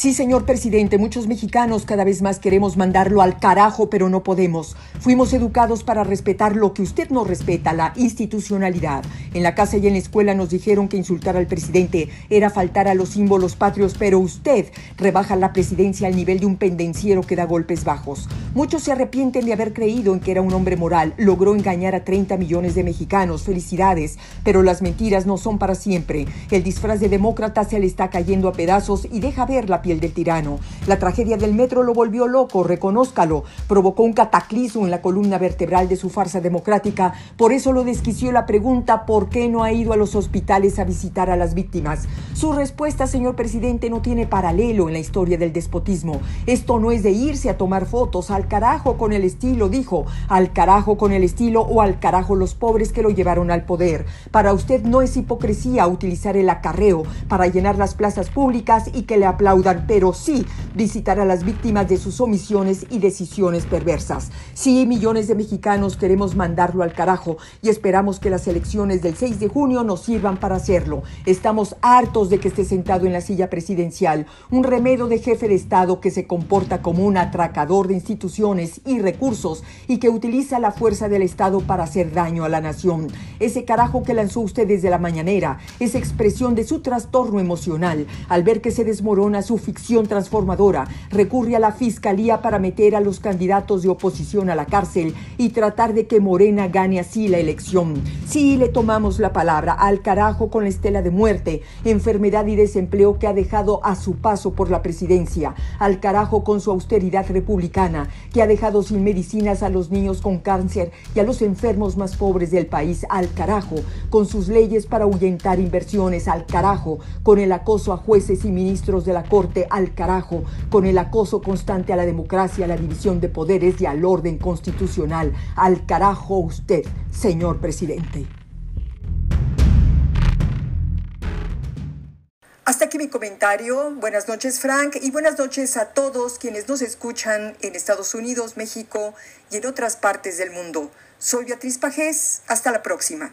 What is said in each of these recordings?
Sí, señor presidente, muchos mexicanos cada vez más queremos mandarlo al carajo, pero no podemos. Fuimos educados para respetar lo que usted no respeta, la institucionalidad. En la casa y en la escuela nos dijeron que insultar al presidente era faltar a los símbolos patrios, pero usted rebaja la presidencia al nivel de un pendenciero que da golpes bajos. Muchos se arrepienten de haber creído en que era un hombre moral. Logró engañar a 30 millones de mexicanos. Felicidades, pero las mentiras no son para siempre. El disfraz de demócrata se le está cayendo a pedazos y deja ver la el del tirano. La tragedia del metro lo volvió loco, reconózcalo. Provocó un cataclismo en la columna vertebral de su farsa democrática. Por eso lo desquició la pregunta ¿por qué no ha ido a los hospitales a visitar a las víctimas? Su respuesta, señor presidente, no tiene paralelo en la historia del despotismo. Esto no es de irse a tomar fotos, al carajo con el estilo, dijo, al carajo con el estilo o al carajo los pobres que lo llevaron al poder. Para usted no es hipocresía utilizar el acarreo para llenar las plazas públicas y que le aplaudan pero sí visitar a las víctimas de sus omisiones y decisiones perversas. Sí, millones de mexicanos queremos mandarlo al carajo y esperamos que las elecciones del 6 de junio nos sirvan para hacerlo. Estamos hartos de que esté sentado en la silla presidencial, un remedio de jefe de Estado que se comporta como un atracador de instituciones y recursos y que utiliza la fuerza del Estado para hacer daño a la nación. Ese carajo que lanzó usted desde la mañanera es expresión de su trastorno emocional al ver que se desmorona su ficción transformadora, recurre a la fiscalía para meter a los candidatos de oposición a la cárcel y tratar de que Morena gane así la elección. Sí, le tomamos la palabra al carajo con la estela de muerte, enfermedad y desempleo que ha dejado a su paso por la presidencia, al carajo con su austeridad republicana, que ha dejado sin medicinas a los niños con cáncer y a los enfermos más pobres del país, al carajo, con sus leyes para ahuyentar inversiones, al carajo, con el acoso a jueces y ministros de la Corte al carajo con el acoso constante a la democracia, a la división de poderes y al orden constitucional. Al carajo usted, señor presidente. Hasta aquí mi comentario. Buenas noches, Frank, y buenas noches a todos quienes nos escuchan en Estados Unidos, México y en otras partes del mundo. Soy Beatriz Pajés. Hasta la próxima.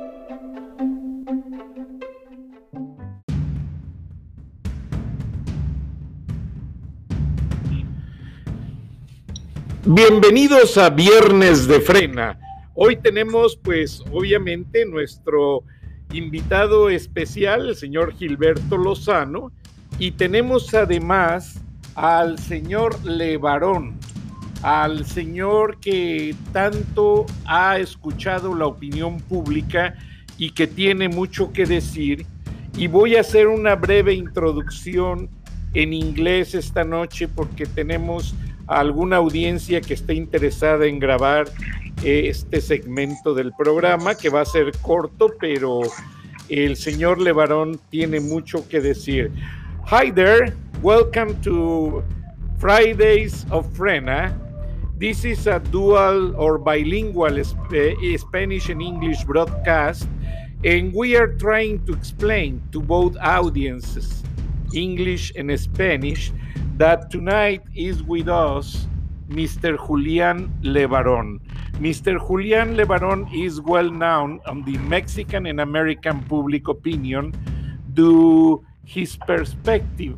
Bienvenidos a Viernes de Frena. Hoy tenemos pues obviamente nuestro invitado especial, el señor Gilberto Lozano, y tenemos además al señor Levarón, al señor que tanto ha escuchado la opinión pública y que tiene mucho que decir. Y voy a hacer una breve introducción en inglés esta noche porque tenemos alguna audiencia que esté interesada en grabar este segmento del programa, que va a ser corto, pero el señor Levarón tiene mucho que decir. Hi there, welcome to Fridays of Frena. This is a dual or bilingual eh, Spanish and English broadcast, and we are trying to explain to both audiences, English and Spanish, that tonight is with us Mr. Julian Lebaron. Mr. Julian Lebaron is well known on the Mexican and American public opinion due his perspective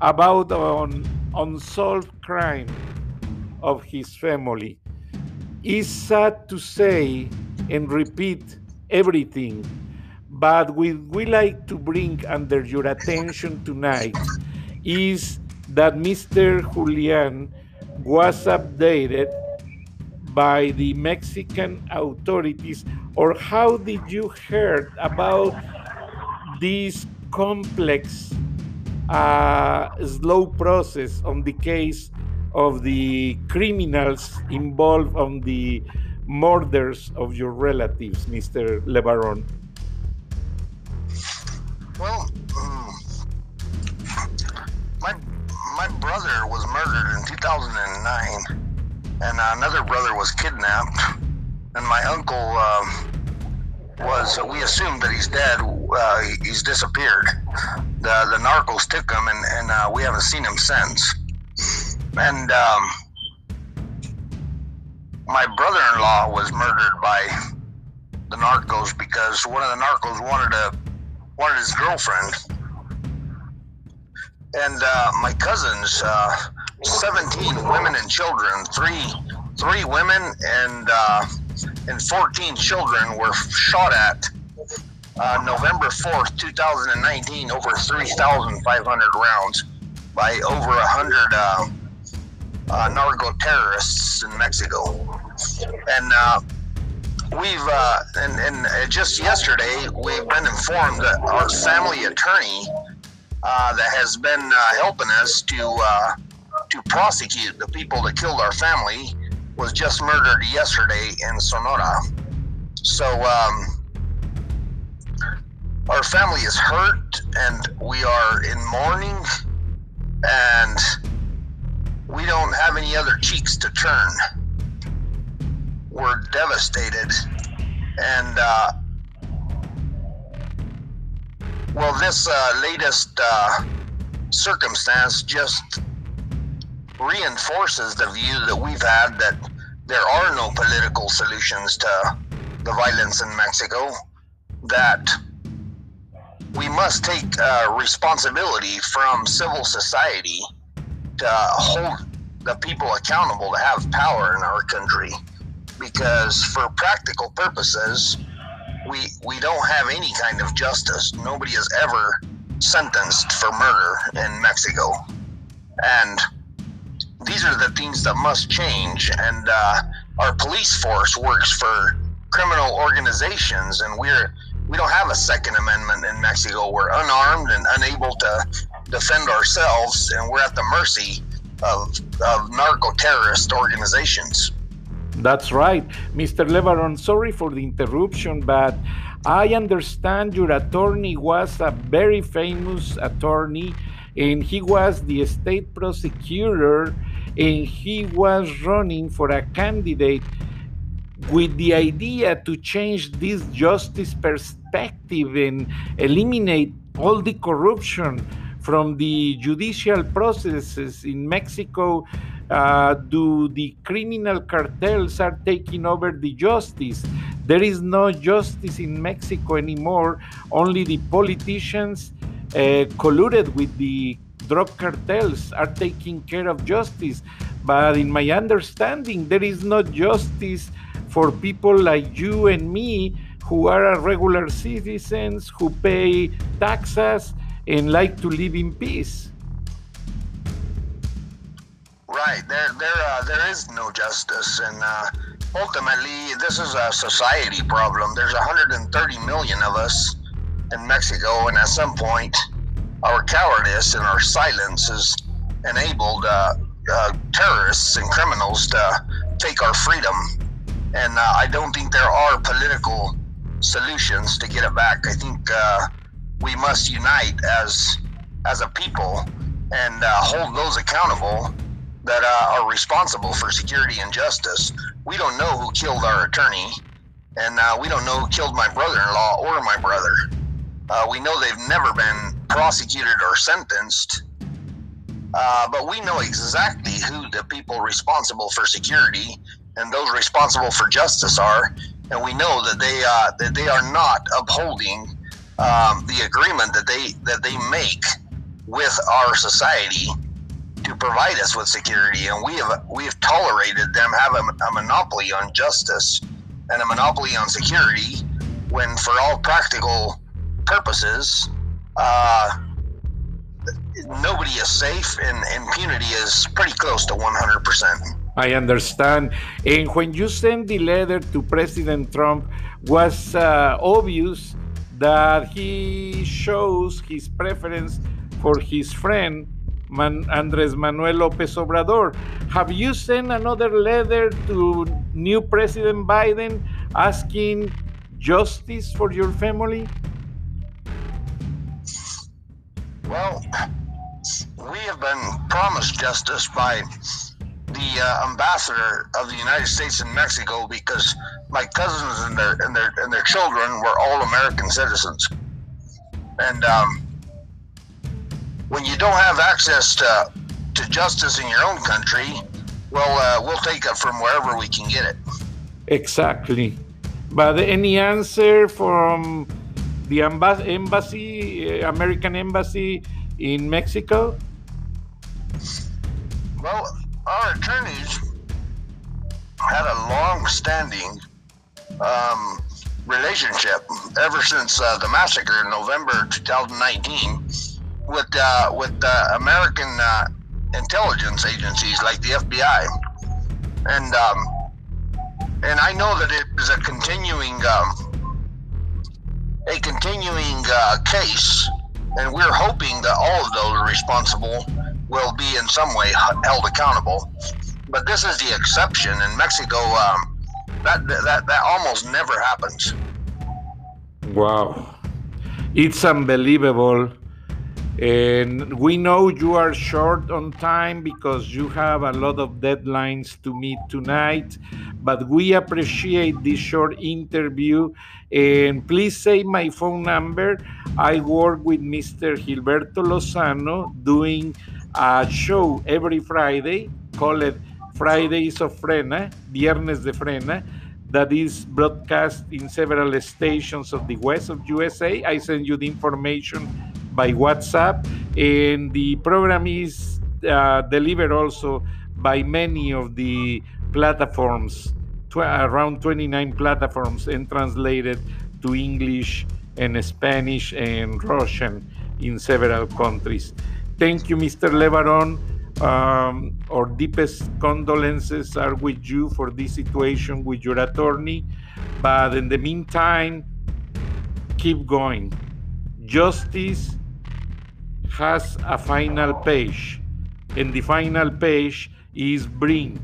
about an unsolved crime of his family. It's sad to say and repeat everything, but what we like to bring under your attention tonight is that Mr. Julian was updated by the Mexican authorities, or how did you hear about this complex, uh, slow process on the case of the criminals involved on the murders of your relatives, Mr. LeBaron? Well, my brother was murdered in 2009, and another brother was kidnapped, and my uncle uh, was. we assumed that he's dead. Uh, he's disappeared. The the narcos took him, and and uh, we haven't seen him since. And um, my brother-in-law was murdered by the narcos because one of the narcos wanted to wanted his girlfriend and uh, my cousins, uh, 17 women and children, three three women and uh, and 14 children were shot at uh, November 4th, 2019, over 3,500 rounds by over 100 uh, uh, narco terrorists in Mexico. And we've and, and just yesterday we've been informed that our family attorney uh, that has been uh, helping us to uh, to prosecute the people that killed our family was just murdered yesterday in Sonora. So um, our family is hurt, and we are in mourning, and we don't have any other cheeks to turn. We're devastated, and uh, well, this uh, latest uh, circumstance just reinforces the view that we've had that there are no political solutions to the violence in Mexico, that we must take uh, responsibility from civil society to hold the people accountable to have power in our country. Because for practical purposes, we we don't have any kind of justice. Nobody is ever sentenced for murder in Mexico, and these are the things that must change. And uh, our police force works for criminal organizations, and we're we don't have a Second Amendment in Mexico. We're unarmed and unable to defend ourselves, and we're at the mercy of, of narco terrorist organizations. That's right. Mr. Lebaron, sorry for the interruption, but I understand your attorney was a very famous attorney and he was the state prosecutor and he was running for a candidate with the idea to change this justice perspective and eliminate all the corruption from the judicial processes in Mexico uh, do the criminal cartels are taking over the justice. There is no justice in Mexico anymore. Only the politicians uh, colluded with the drug cartels are taking care of justice. But in my understanding, there is no justice for people like you and me who are regular citizens who pay taxes and like to live in peace. Right. There, there, uh, there is no justice, and uh, ultimately, this is a society problem. There's 130 million of us in Mexico, and at some point, our cowardice and our silence has enabled uh, uh, terrorists and criminals to take our freedom. And uh, I don't think there are political solutions to get it back. I think uh, we must unite as as a people and uh, hold those accountable that uh, are responsible for security and justice. We don't know who killed our attorney, and uh, we don't know who killed my brother-in-law or my brother. Uh, we know they've never been prosecuted or sentenced, Uh, but we know exactly who the people responsible for security and those responsible for justice are, and we know that they uh, that they are not upholding um, the agreement that they that they make with our society to provide us with security, and we have we have tolerated them have a, a monopoly on justice and a monopoly on security, when for all practical purposes, uh, nobody is safe, and impunity is pretty close to 100%. I understand. And when you send the letter to President Trump, was uh, obvious that he shows his preference for his friend Man Andres Manuel Lopez Obrador. Have you sent another letter to new President Biden asking justice for your family? Well, we have been promised justice by the uh, ambassador of the United States in Mexico because my cousins and their and their and their children were all American citizens, and um, when you don't have access to to justice in your own country, well, uh, we'll take it from wherever we can get it. Exactly, but any answer from the embassy, uh, American embassy in Mexico? Well, our attorneys had a long-standing um, relationship ever since uh, the massacre in November 2019 with uh, with uh, American uh, intelligence agencies like the FBI, and um, and I know that it is a continuing um, a continuing uh, case, and we're hoping that all of those responsible will be in some way held accountable. But this is the exception in Mexico. Um, that that that almost never happens. Wow, it's unbelievable. And we know you are short on time because you have a lot of deadlines to meet tonight, but we appreciate this short interview. And please save my phone number. I work with Mr. Gilberto Lozano doing a show every Friday called Fridays of Frena, Viernes de Frena, that is broadcast in several stations of the west of USA. I send you the information by WhatsApp, and the program is uh, delivered also by many of the platforms, tw around 29 platforms, and translated to English and Spanish and Russian in several countries. Thank you, Mr. Lebaron. Um, our deepest condolences are with you for this situation with your attorney. But in the meantime, keep going. Justice has a final page, and the final page is bring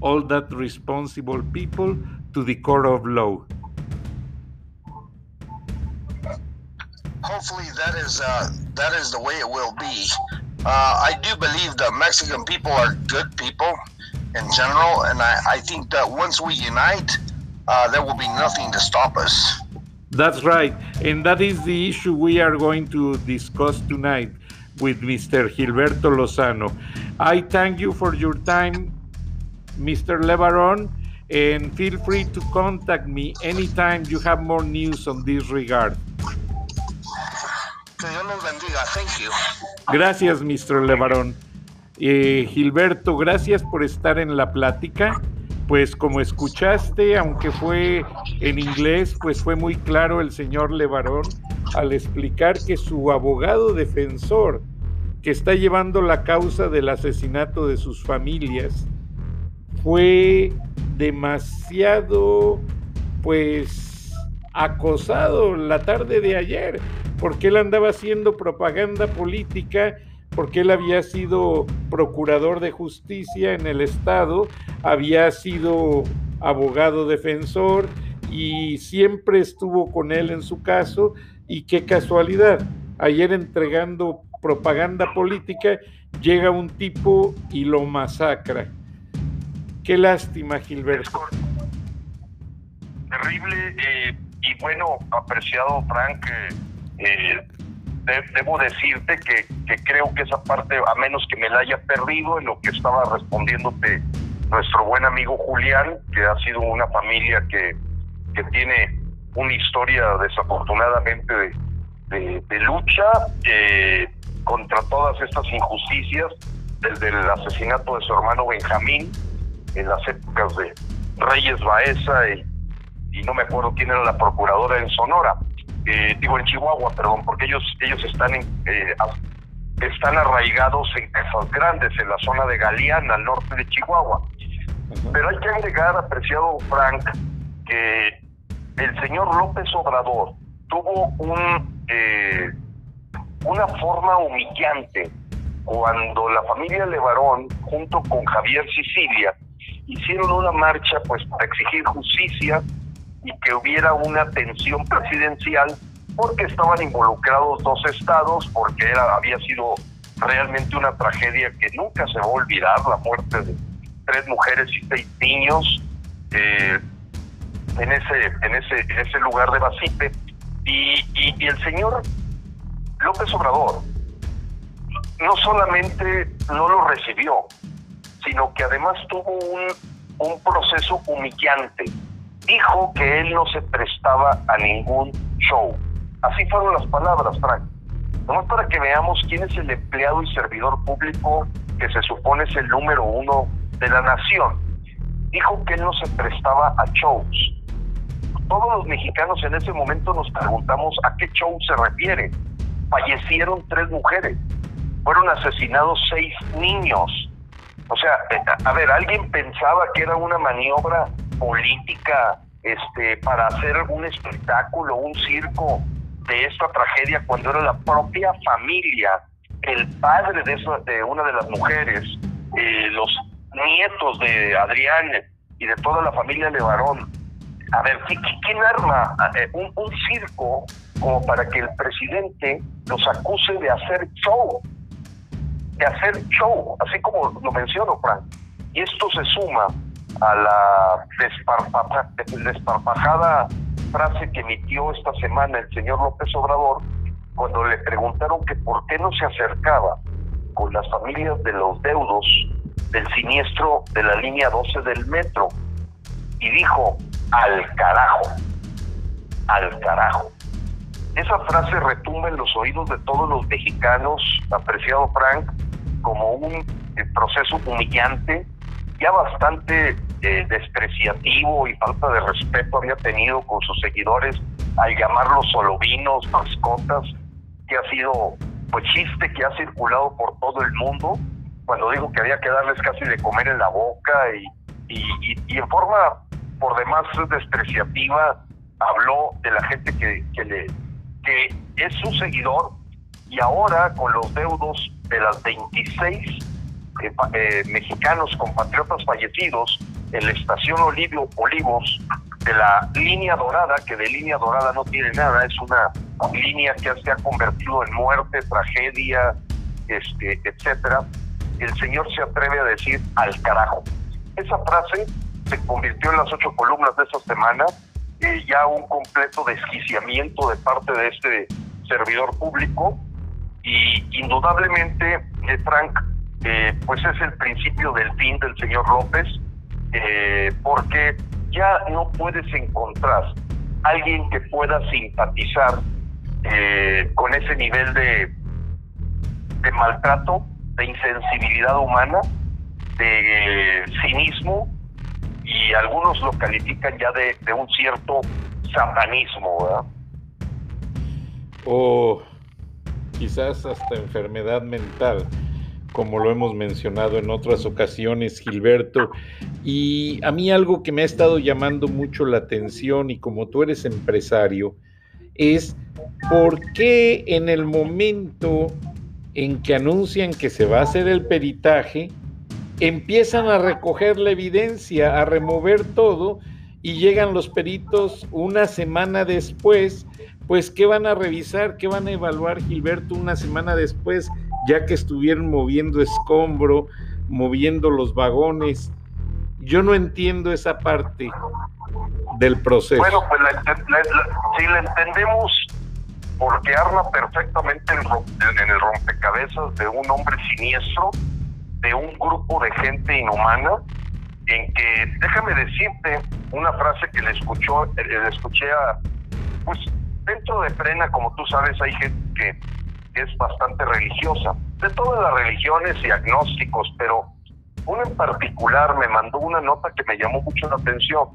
all that responsible people to the court of law. hopefully that is uh, that is the way it will be. Uh, I do believe that Mexican people are good people in general, and I, I think that once we unite, uh, there will be nothing to stop us. That's right, and that is the issue we are going to discuss tonight with Mr. Gilberto Lozano. I thank you for your time, Mr. Lebaron, and feel free to contact me anytime you have more news on this regard. Que Dios los bendiga. Thank you. Gracias, Mr. Levarón. Eh, Gilberto, gracias por estar en la plática. Pues como escuchaste, aunque fue en inglés, pues fue muy claro el señor Levarón al explicar que su abogado defensor, que está llevando la causa del asesinato de sus familias, fue demasiado, pues, acosado la tarde de ayer porque él andaba haciendo propaganda política, porque él había sido procurador de justicia en el Estado, había sido abogado defensor y siempre estuvo con él en su caso y qué casualidad, ayer entregando propaganda política llega un tipo y lo masacra. Qué lástima, Gilberto. Terrible eh, y bueno, apreciado Frank, eh, debo decirte que, creo que esa parte, a menos que me la haya perdido en lo que estaba respondiéndote nuestro buen amigo Julián, que ha sido una familia que, que tiene una historia desafortunadamente de, lucha eh, contra todas estas injusticias, desde el asesinato de su hermano Benjamín en las épocas de Reyes Baeza y, y no me acuerdo quién era la procuradora en Sonora eh, digo en Chihuahua, perdón, porque ellos ellos están eh, están arraigados en Casas Grandes, en la zona de Galeana, al norte de Chihuahua. Pero hay que agregar, apreciado Frank, que el señor López Obrador tuvo eh, una forma humillante cuando la familia Levarón, junto con Javier Sicilia, hicieron una marcha pues para exigir justicia y que hubiera una atención presidencial porque estaban involucrados dos estados, porque era, había sido realmente una tragedia que nunca se va a olvidar, la muerte de tres mujeres y seis niños eh, en, ese, en, ese, en ese lugar de Basipe. Y, y, el señor López Obrador no solamente no lo recibió, sino que además tuvo un, un proceso humillante dijo que él no se prestaba a ningún show. Así fueron las palabras, Frank. Nomás para que veamos quién es el empleado y servidor público que se supone es el número uno de la nación. Dijo que él no se prestaba a shows. Todos los mexicanos en ese momento nos preguntamos a qué show se refiere. Fallecieron tres mujeres, fueron asesinados seis niños. O sea, eh, a ver, ¿alguien pensaba que era una maniobra política este, para hacer un espectáculo, un circo de esta tragedia cuando era la propia familia, el padre de, de una de las mujeres, eh, los nietos de Adrián y de toda la familia de Varón. A ver, ¿quién arma eh, un, un circo como para que el presidente los acuse de hacer show? De hacer show, así como lo menciono, Frank. Y esto se suma a la desparpajada frase que emitió esta semana el señor López Obrador cuando le preguntaron que por qué no se acercaba con las familias de los deudos del siniestro de la línea 12 del metro. Y dijo, al carajo, al carajo. Esa frase retumba en los oídos de todos los mexicanos, apreciado Frank, como un eh, proceso humillante, ya bastante eh, despreciativo y falta de respeto había tenido con sus seguidores al llamarlos solovinos, mascotas, que ha sido pues chiste que ha circulado por todo el mundo, cuando dijo que había que darles casi de comer en la boca y, y, en forma por demás despreciativa habló de la gente que, que, le, es su seguidor y ahora con los deudos de las 26 eh, eh, mexicanos compatriotas fallecidos, en la estación Olivio Olivos de la línea dorada, que de línea dorada no tiene nada, es una línea que se ha convertido en muerte, tragedia, este, etcétera, el señor se atreve a decir al carajo. Esa frase se convirtió en las ocho columnas de esa semana, eh, ya un completo desquiciamiento de parte de este servidor público. Y indudablemente, eh, Frank, eh, pues es el principio del fin del señor López porque ya no puedes encontrar alguien que pueda simpatizar con ese nivel de maltrato, de insensibilidad humana, de cinismo y algunos lo califican ya de, un cierto satanismo, ¿verdad? O quizás hasta enfermedad mental como lo hemos mencionado en otras ocasiones, Gilberto. Y a mí algo que me ha estado llamando mucho la atención y como tú eres empresario, es por qué en el momento en que anuncian que se va a hacer el peritaje, empiezan a recoger la evidencia, a remover todo y llegan los peritos una semana después, pues ¿qué van a revisar? ¿Qué van a evaluar Gilberto una semana después? ya que estuvieron moviendo escombro, moviendo los vagones. Yo no entiendo esa parte del proceso. Bueno, pues si la entendemos por porque arma perfectamente en el rompecabezas de un hombre siniestro, de un grupo de gente inhumana, en que, déjame decirte una frase que le, escuchó, le escuché a, pues dentro de Frena, como tú sabes, hay gente que, es bastante religiosa, de todas las religiones y agnósticos, pero uno en particular me mandó una nota que me llamó mucho la atención,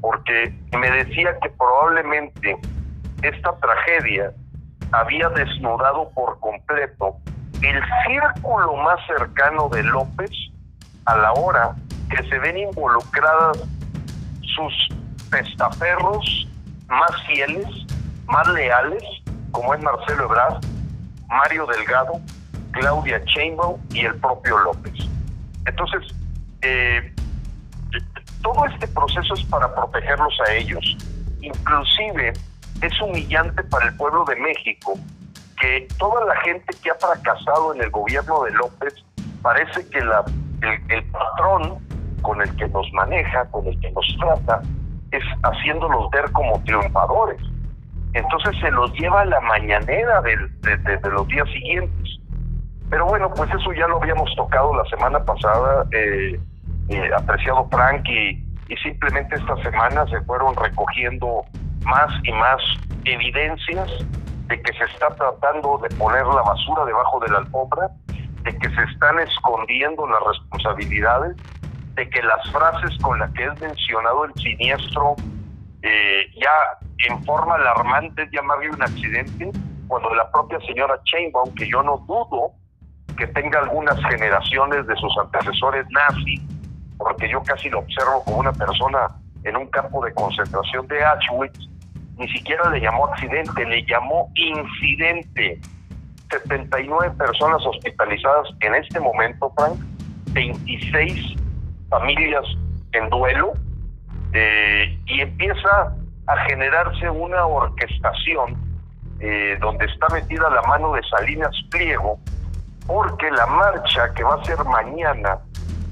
porque me decía que probablemente esta tragedia había desnudado por completo el círculo más cercano de López a la hora que se ven involucradas sus testaferros más fieles, más leales, como es Marcelo Ebrard, Mario Delgado, Claudia Chainbaum y el propio López. Entonces, eh, todo este proceso es para protegerlos a ellos. Inclusive es humillante para el pueblo de México que toda la gente que ha fracasado en el gobierno de López parece que la, el, patrón con el que nos maneja, con el que nos trata, es haciéndolos ver como triunfadores. Entonces se los lleva a la mañanera de, los días siguientes. Pero bueno, pues eso ya lo habíamos tocado la semana pasada, eh, eh, apreciado Frank, y, y simplemente esta semana se fueron recogiendo más y más evidencias de que se está tratando de poner la basura debajo de la alfombra, de que se están escondiendo las responsabilidades, de que las frases con las que es mencionado el siniestro eh, ya en forma alarmante es llamarle un accidente, cuando la propia señora Chainbaum, que yo no dudo que tenga algunas generaciones de sus antecesores nazis, porque yo casi lo observo como una persona en un campo de concentración de Auschwitz, ni siquiera le llamó accidente, le llamó incidente. 79 personas hospitalizadas en este momento, Frank, 26 familias en duelo, eh, y empieza a generarse una orquestación eh, donde está metida la mano de Salinas Pliego, porque la marcha que va a ser mañana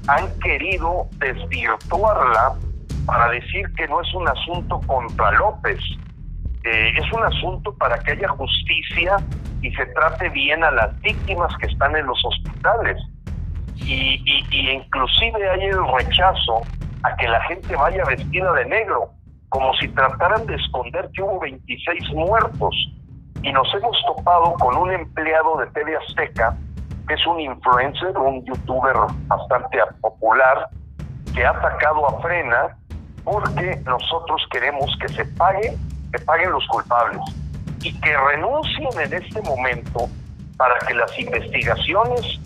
han querido desvirtuarla para decir que no es un asunto contra López, eh, es un asunto para que haya justicia y se trate bien a las víctimas que están en los hospitales. Y, y, inclusive hay el rechazo a que la gente vaya vestida de negro, como si trataran de esconder que hubo 26 muertos. Y nos hemos topado con un empleado de TV Azteca, que es un influencer, un youtuber bastante popular, que ha atacado a Frena porque nosotros queremos que se pague que paguen los culpables y que renuncien en este momento para que las investigaciones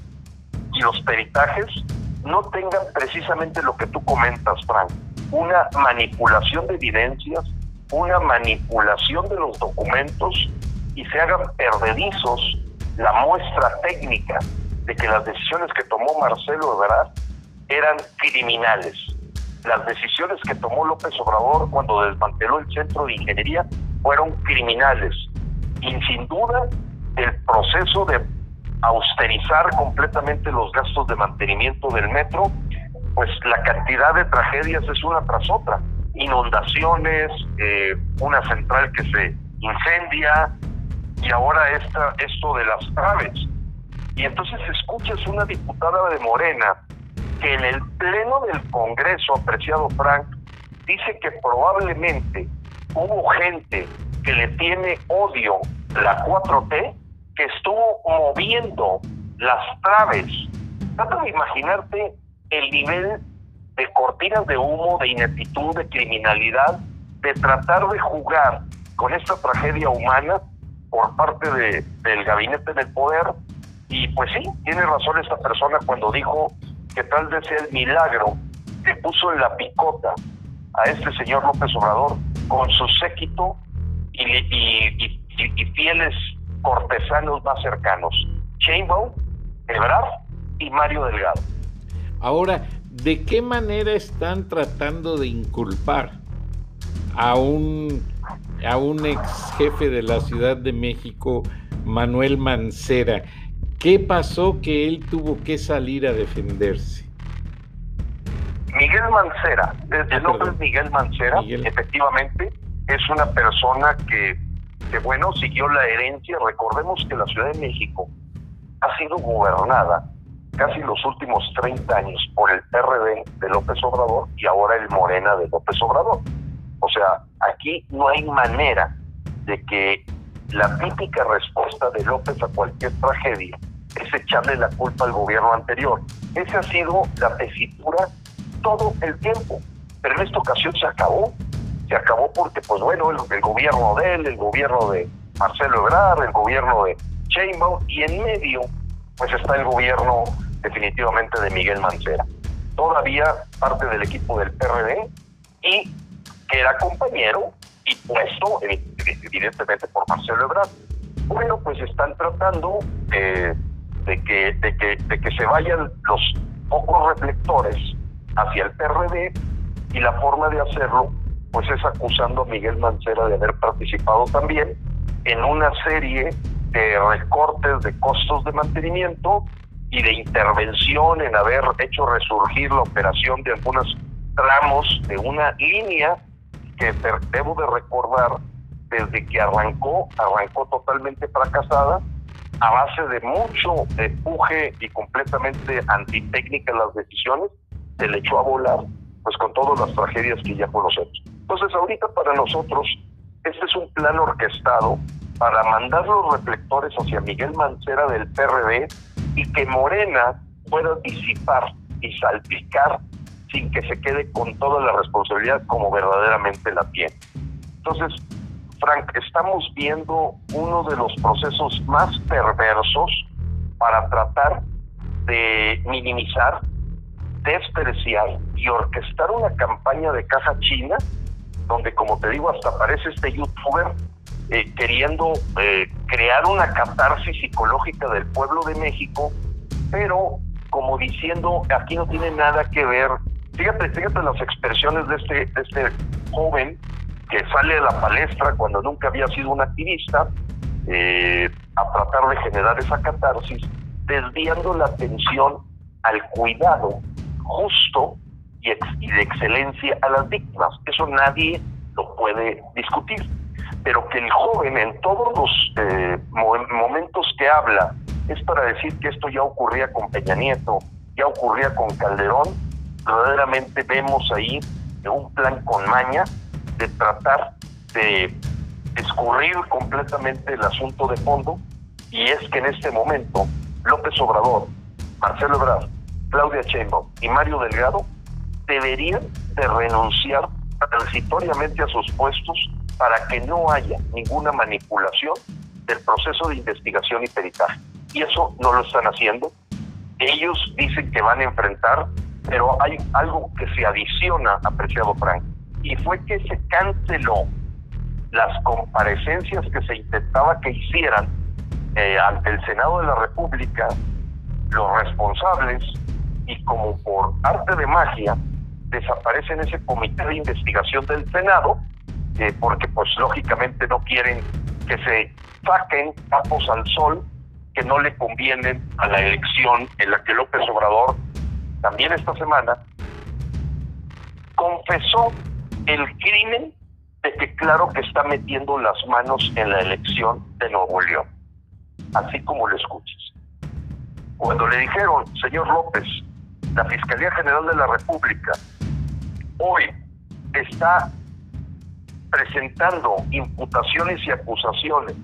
y los peritajes no tengan precisamente lo que tú comentas, Frank, una manipulación de evidencias, una manipulación de los documentos y se hagan perdedizos la muestra técnica de que las decisiones que tomó Marcelo Ebrard eran criminales las decisiones que tomó López Obrador cuando desmanteló el centro de ingeniería fueron criminales. Y sin duda, el proceso de austerizar completamente los gastos de mantenimiento del metro, pues la cantidad de tragedias es una tras otra. Inundaciones, eh, una central que se incendia y ahora esta, esto de las traves. Y entonces escuchas una diputada de Morena que en el Pleno del Congreso, apreciado Frank, dice que probablemente hubo gente que le tiene odio la 4T que estuvo moviendo las traves. Trata de imaginarte el nivel de cortinas de humo, de ineptitud, de criminalidad, de tratar de jugar con esta tragedia humana por parte de, del gabinete del poder. Y pues sí, tiene razón esta persona cuando dijo que tal vez sea el milagro que puso en la picota a este señor López Obrador con su séquito y, y, fieles cortesanos más cercanos, Chainbaum, Ebrard y Mario Delgado. Ahora, ¿de qué manera están tratando de inculpar a un, a un ex jefe de la Ciudad de México, Manuel Mancera? ¿Qué pasó que él tuvo que salir a defenderse? Miguel Mancera, el ah, nombre es Miguel Mancera, efectivamente, es una persona que que bueno, siguió la herencia. Recordemos que la Ciudad de México ha sido gobernada casi los últimos 30 años por el PRD de López Obrador y ahora el Morena de López Obrador. O sea, aquí no hay manera de que la típica respuesta de López a cualquier tragedia es echarle la culpa al gobierno anterior. Esa ha sido la tesitura todo el tiempo. Pero en esta ocasión se acabó. Se acabó porque, pues bueno, el, gobierno de él, el gobierno de Marcelo Ebrard, el gobierno de Sheinbaum, y en medio, pues está el gobierno definitivamente de Miguel Mancera. Todavía parte del equipo del PRD y que era compañero y puesto evidentemente por Marcelo Ebrard. Bueno, pues están tratando de, que, de, que, de que se vayan los pocos reflectores hacia el PRD y la forma de hacerlo pues es acusando a Miguel Mancera de haber participado también en una serie de recortes de costos de mantenimiento y de intervención en haber hecho resurgir la operación de algunos tramos de una línea que debo de recordar desde que arrancó, arrancó totalmente fracasada a base de mucho empuje y completamente antitécnica las decisiones, se le echó a volar, pues con todas las tragedias que ya conocemos. Entonces ahorita para nosotros este es un plan orquestado para mandar los reflectores hacia Miguel Mancera del PRD y que Morena pueda disipar y salpicar sin que se quede con toda la responsabilidad como verdaderamente la tiene. Entonces, Frank, estamos viendo uno de los procesos más perversos para tratar de minimizar, despreciar y orquestar una campaña de caja china, donde como te digo, hasta aparece este youtuber eh, queriendo eh, crear una catarsis psicológica del pueblo de México, pero como diciendo, aquí no tiene nada que ver. Fíjate, fíjate las expresiones de este, de este joven que sale de la palestra cuando nunca había sido un activista, eh, a tratar de generar esa catarsis, desviando la atención al cuidado justo y, y de excelencia a las víctimas. Eso nadie lo puede discutir pero que el joven en todos los eh, momentos que habla es para decir que esto ya ocurría con Peña Nieto, ya ocurría con Calderón, verdaderamente vemos ahí un plan con maña de tratar de escurrir completamente el asunto de fondo y es que en este momento López Obrador, Marcelo Ebrard, Claudia Sheinbaum y Mario Delgado deberían de renunciar transitoriamente a sus puestos para que no haya ninguna manipulación del proceso de investigación y peritaje. Y eso no lo están haciendo. Ellos dicen que van a enfrentar, pero hay algo que se adiciona, apreciado Frank, y fue que se canceló las comparecencias que se intentaba que hicieran eh, ante el Senado de la República los responsables y como por arte de magia desaparecen ese comité de investigación del Senado eh, porque pues lógicamente no quieren que se saquen capos al sol que no le convienen a la elección en la que López Obrador también esta semana confesó el crimen de que claro que está metiendo las manos en la elección de Nuevo León, así como lo escuches. Cuando le dijeron, señor López, la Fiscalía General de la República hoy está presentando imputaciones y acusaciones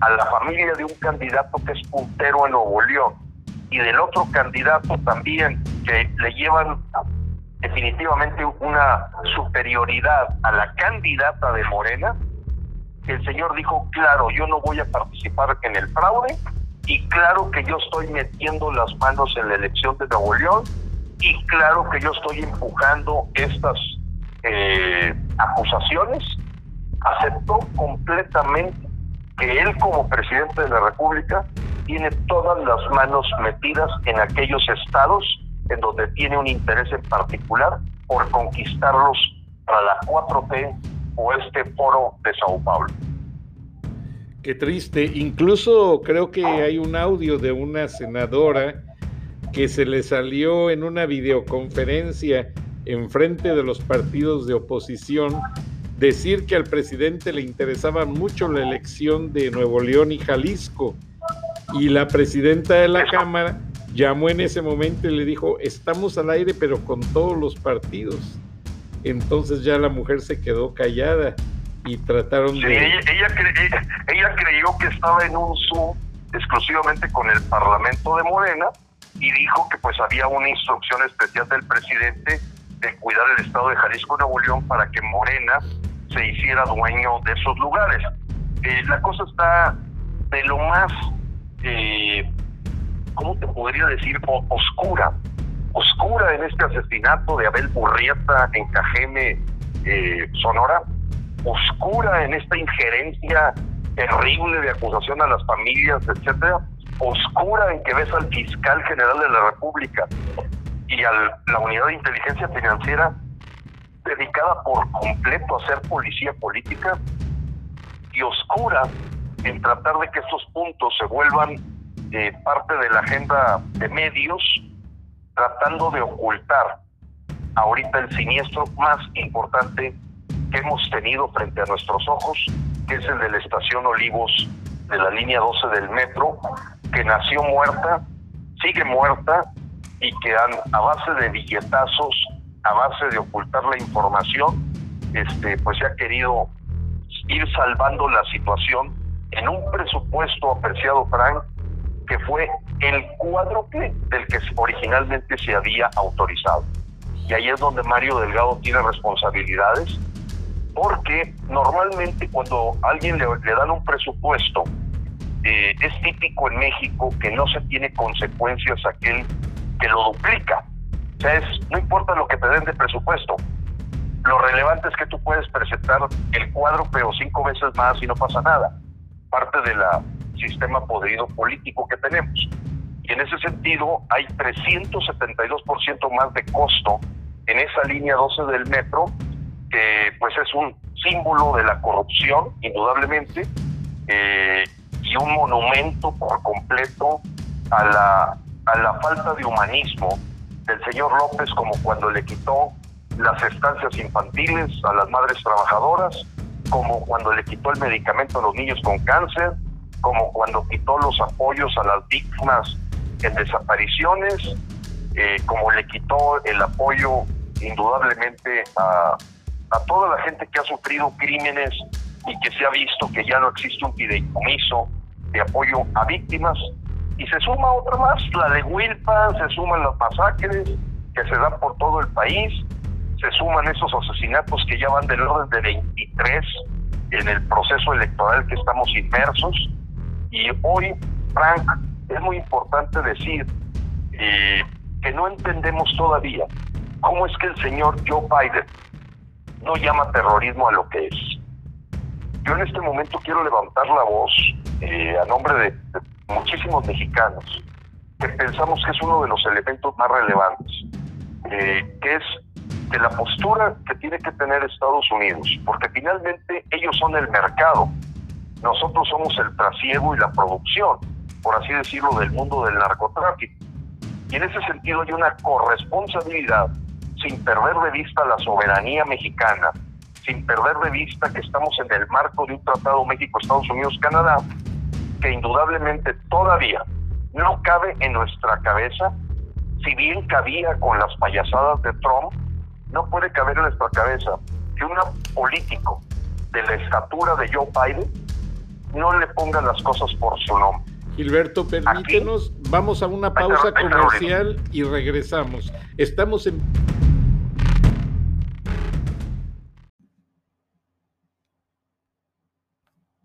a la familia de un candidato que es puntero en Nuevo León y del otro candidato también que le llevan definitivamente una superioridad a la candidata de Morena, el señor dijo, claro, yo no voy a participar en el fraude y claro que yo estoy metiendo las manos en la elección de Nuevo León y claro que yo estoy empujando estas eh, acusaciones, aceptó completamente que él como presidente de la República tiene todas las manos metidas en aquellos estados en donde tiene un interés en particular por conquistarlos para la 4T o este foro de Sao Paulo. Qué triste. Incluso creo que hay un audio de una senadora que se le salió en una videoconferencia en frente de los partidos de oposición decir que al presidente le interesaba mucho la elección de Nuevo León y Jalisco. Y la presidenta de la Cámara llamó en ese momento y le dijo, estamos al aire pero con todos los partidos. Entonces ya la mujer se quedó callada y trataron de... Ella, ella, creyó que estaba en un Zoom exclusivamente con el Parlamento de Morena y dijo que pues había una instrucción especial del presidente de cuidar el estado de Jalisco y Nuevo León para que Morena se hiciera dueño de esos lugares. Eh, la cosa está de lo más, eh, ¿cómo te podría decir? oscura. Oscura en este asesinato de Abel Burrieta en Cajeme, eh, Sonora. Oscura en esta injerencia terrible de acusación a las familias, etcétera. Oscura en que ves al fiscal general de la República y a la unidad de inteligencia financiera dedicada por completo a ser policía política y oscura en tratar de que estos puntos se vuelvan eh, parte de la agenda de medios, tratando de ocultar ahorita el siniestro más importante que hemos tenido frente a nuestros ojos, que es el de la estación Olivos de la línea 12 del metro, que nació muerta, sigue muerta y que a base de billetazos a base de ocultar la información, este, pues se ha querido ir salvando la situación en un presupuesto apreciado, Frank, que fue el cuádruple del que originalmente se había autorizado. Y ahí es donde Mario Delgado tiene responsabilidades, porque normalmente cuando a alguien le, dan un presupuesto, eh, es típico en México que no se tiene consecuencias aquel que lo duplica. O sea, no importa lo que te den de presupuesto, lo relevante es que tú puedes presentar el cuadro, pero cinco veces más y no pasa nada. Parte del sistema podrido político que tenemos. Y en ese sentido, hay 372% más de costo en esa línea 12 del metro, que pues es un símbolo de la corrupción, indudablemente, eh, y un monumento por completo a la, a la falta de humanismo del señor López como cuando le quitó las estancias infantiles a las madres trabajadoras, como cuando le quitó el medicamento a los niños con cáncer, como cuando quitó los apoyos a las víctimas en desapariciones, eh, como le quitó el apoyo indudablemente a, a toda la gente que ha sufrido crímenes y que se ha visto que ya no existe un fideicomiso de apoyo a víctimas y se suma otra más, la de Wilpa, se suman las masacres que se dan por todo el país, se suman esos asesinatos que ya van del orden de 23 en el proceso electoral que estamos inmersos. Y hoy, Frank, es muy importante decir eh, que no entendemos todavía cómo es que el señor Joe Biden no llama terrorismo a lo que es. Yo en este momento quiero levantar la voz eh, a nombre de muchísimos mexicanos que pensamos que es uno de los elementos más relevantes, eh, que es de la postura que tiene que tener Estados Unidos, porque finalmente ellos son el mercado, nosotros somos el trasiego y la producción, por así decirlo, del mundo del narcotráfico. Y en ese sentido hay una corresponsabilidad, sin perder de vista la soberanía mexicana, sin perder de vista que estamos en el marco de un tratado México-Estados Unidos-Canadá, que indudablemente todavía no cabe en nuestra cabeza, si bien cabía con las payasadas de Trump, no puede caber en nuestra cabeza que un político de la estatura de Joe Biden no le ponga las cosas por su nombre. Gilberto, permítenos, vamos a una pausa comercial y regresamos. Estamos en...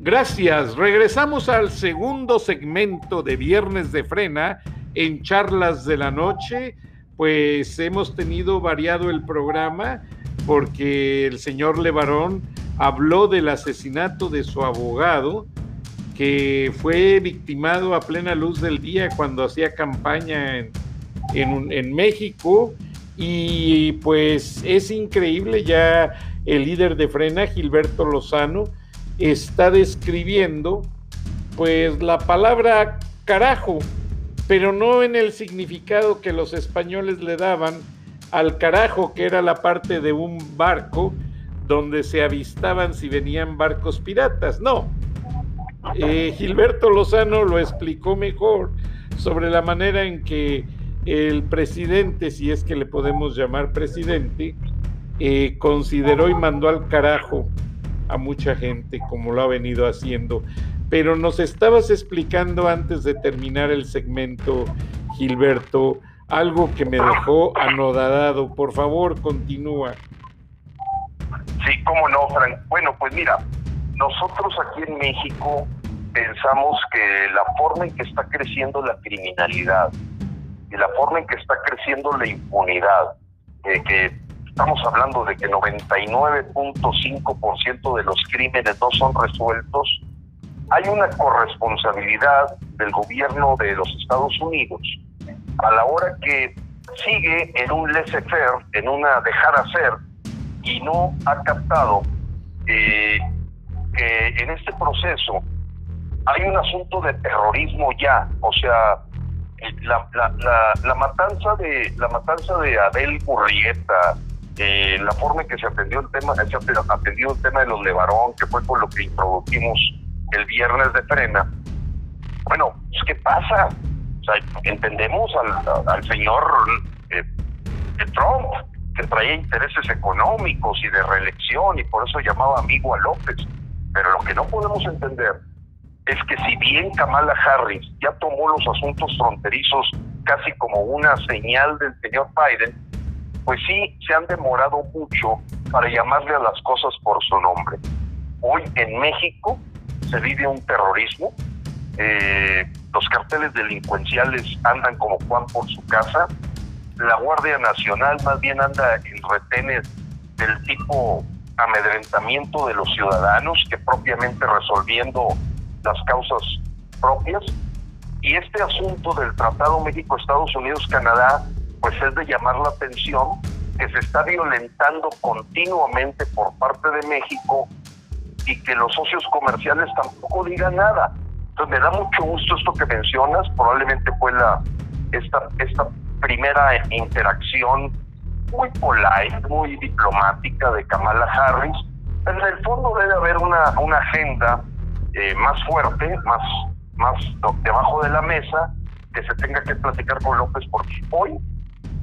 Gracias. Regresamos al segundo segmento de Viernes de Frena en Charlas de la Noche. pues hemos tenido variado el programa porque el señor Levarón habló del asesinato de su abogado, que fue victimado a plena luz del día cuando hacía campaña en, México. Y pues es increíble, ya el líder de Frena, Gilberto Lozano, está describiendo pues la palabra carajo, pero no en el significado que los españoles le daban al carajo, que era la parte de un barco donde se avistaban si venían barcos piratas. No. Eh, Gilberto Lozano lo explicó mejor sobre la manera en que el presidente, si es que le podemos llamar presidente, eh, consideró y mandó al carajo a mucha gente, como lo ha venido haciendo. Pero nos estabas explicando antes de terminar el segmento, Gilberto, algo que me dejó anodadado. Por favor, continúa. Sí, cómo no, Frank. Bueno, pues mira, nosotros aquí en México pensamos que la forma en que está creciendo la criminalidad y la forma en que está creciendo la impunidad, que estamos hablando de que 99.5% de los crímenes no son resueltos, hay una corresponsabilidad del gobierno de los Estados Unidos a la hora que sigue en un laissez-faire, en una dejar hacer, y no ha captado eh, que en este proceso hay un asunto de terrorismo ya, o sea, la, la, la, matanza de la matanza de Abel Gurrieta, eh, la forma en que se atendió el tema, se atendió el tema de los Levarón, que fue con lo que introdujimos el viernes de frena. Bueno, pues, ¿qué pasa? Entendemos al, al señor eh, Trump, que traía intereses económicos y de reelección y por eso llamaba amigo a López. Pero lo que no podemos entender es que si bien Kamala Harris ya tomó los asuntos fronterizos casi como una señal del señor Biden, pues sí se han demorado mucho para llamarle a las cosas por su nombre. Hoy en México se vive un terrorismo, eh, los carteles delincuenciales andan como Juan por su casa, la Guardia Nacional más bien anda en retenes del tipo amedrentamiento de los ciudadanos que propiamente resolviendo las causas propias. Y este asunto del Tratado México-Estados Unidos-Canadá, pues es de llamar la atención que se está violentando continuamente por parte de México y que los socios comerciales tampoco digan nada. Entonces me da mucho gusto esto que mencionas, probablemente fue la esta, esta primera interacción muy polite, muy diplomática de Kamala Harris, en el fondo debe haber una, una agenda eh, más fuerte, más, más debajo de la mesa, que se tenga que platicar con López, porque hoy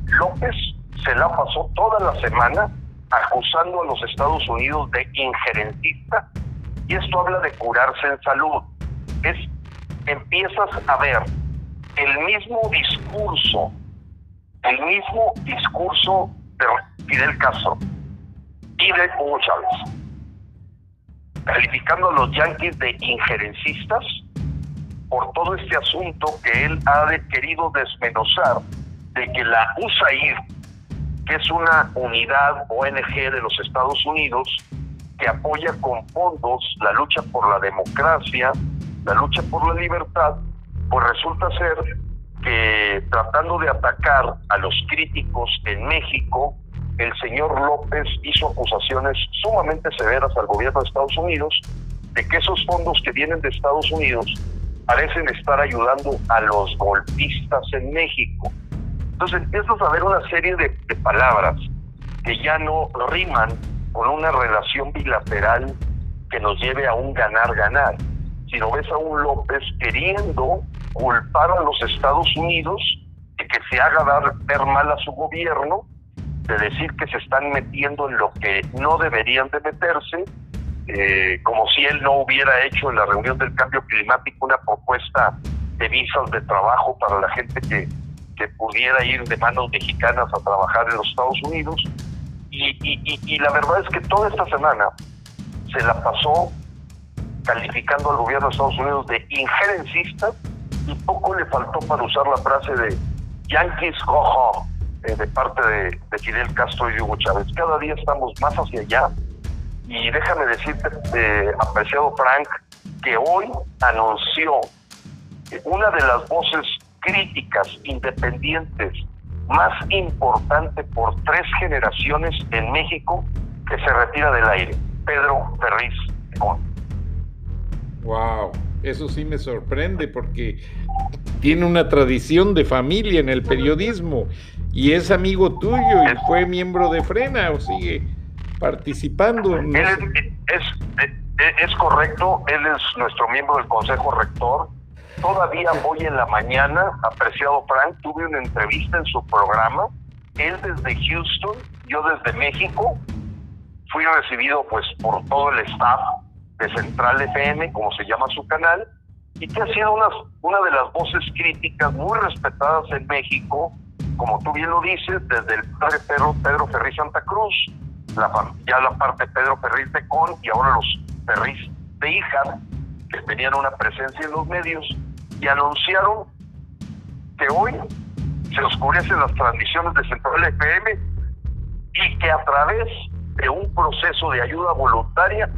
López se la pasó toda la semana acusando a los Estados Unidos de injerencista, y esto habla de curarse en salud. Es, empiezas a ver el mismo discurso el mismo discurso de Fidel Castro y de Hugo Chávez, calificando a los yanquis de injerencistas por todo este asunto que él ha querido desmenuzar de que la USAID, que es una unidad ONG de los Estados Unidos, que apoya con fondos la lucha por la democracia, la lucha por la libertad, pues resulta ser que tratando de atacar a los críticos en México, el señor López hizo acusaciones sumamente severas al gobierno de Estados Unidos de que esos fondos que vienen de Estados Unidos parecen estar ayudando a los golpistas en México. Entonces empiezas a ver una serie de, palabras que ya no riman con una relación bilateral que nos lleve a un ganar-ganar, sino ves a un López queriendo culpar a los Estados Unidos de que se haga dar, ver mal a su gobierno, de decir que se están metiendo en lo que no deberían de meterse, eh, como si él no hubiera hecho en la reunión del cambio climático una propuesta de visas de trabajo para la gente que, que pudiera ir de manos mexicanas a trabajar en los Estados Unidos. Y, y, la verdad es que toda esta semana se la pasó calificando al gobierno de Estados Unidos de injerencista y poco le faltó para usar la frase de Yankees go eh, de parte de, Fidel Castro y Hugo Chávez. Cada día estamos más hacia allá. Y déjame decirte, eh, apreciado Frank, que hoy anunció una de las voces críticas independientes más importante por tres generaciones en México que se retira del aire, Pedro Ferriz Wow, eso sí me sorprende porque tiene una tradición de familia en el periodismo y es amigo tuyo y fue miembro de Frena o sigue participando. es, es, correcto, él es nuestro miembro del Consejo Rector. Todavía hoy en la mañana, apreciado Frank, tuve una entrevista en su programa, él desde Houston, yo desde México, fui recibido pues por todo el staff de Central FM, como se llama su canal, y que ha sido una, una de las voces críticas muy respetadas en México, como tú bien lo dices, desde el padre Pedro, Pedro Ferri Santa Cruz, la, ya la parte Pedro Ferriz de Con y ahora los Ferriz de Hija, que tenían una presencia en los medios, y anunciaron que hoy se oscurecen las transmisiones de Central FM y que a través de un proceso de ayuda voluntaria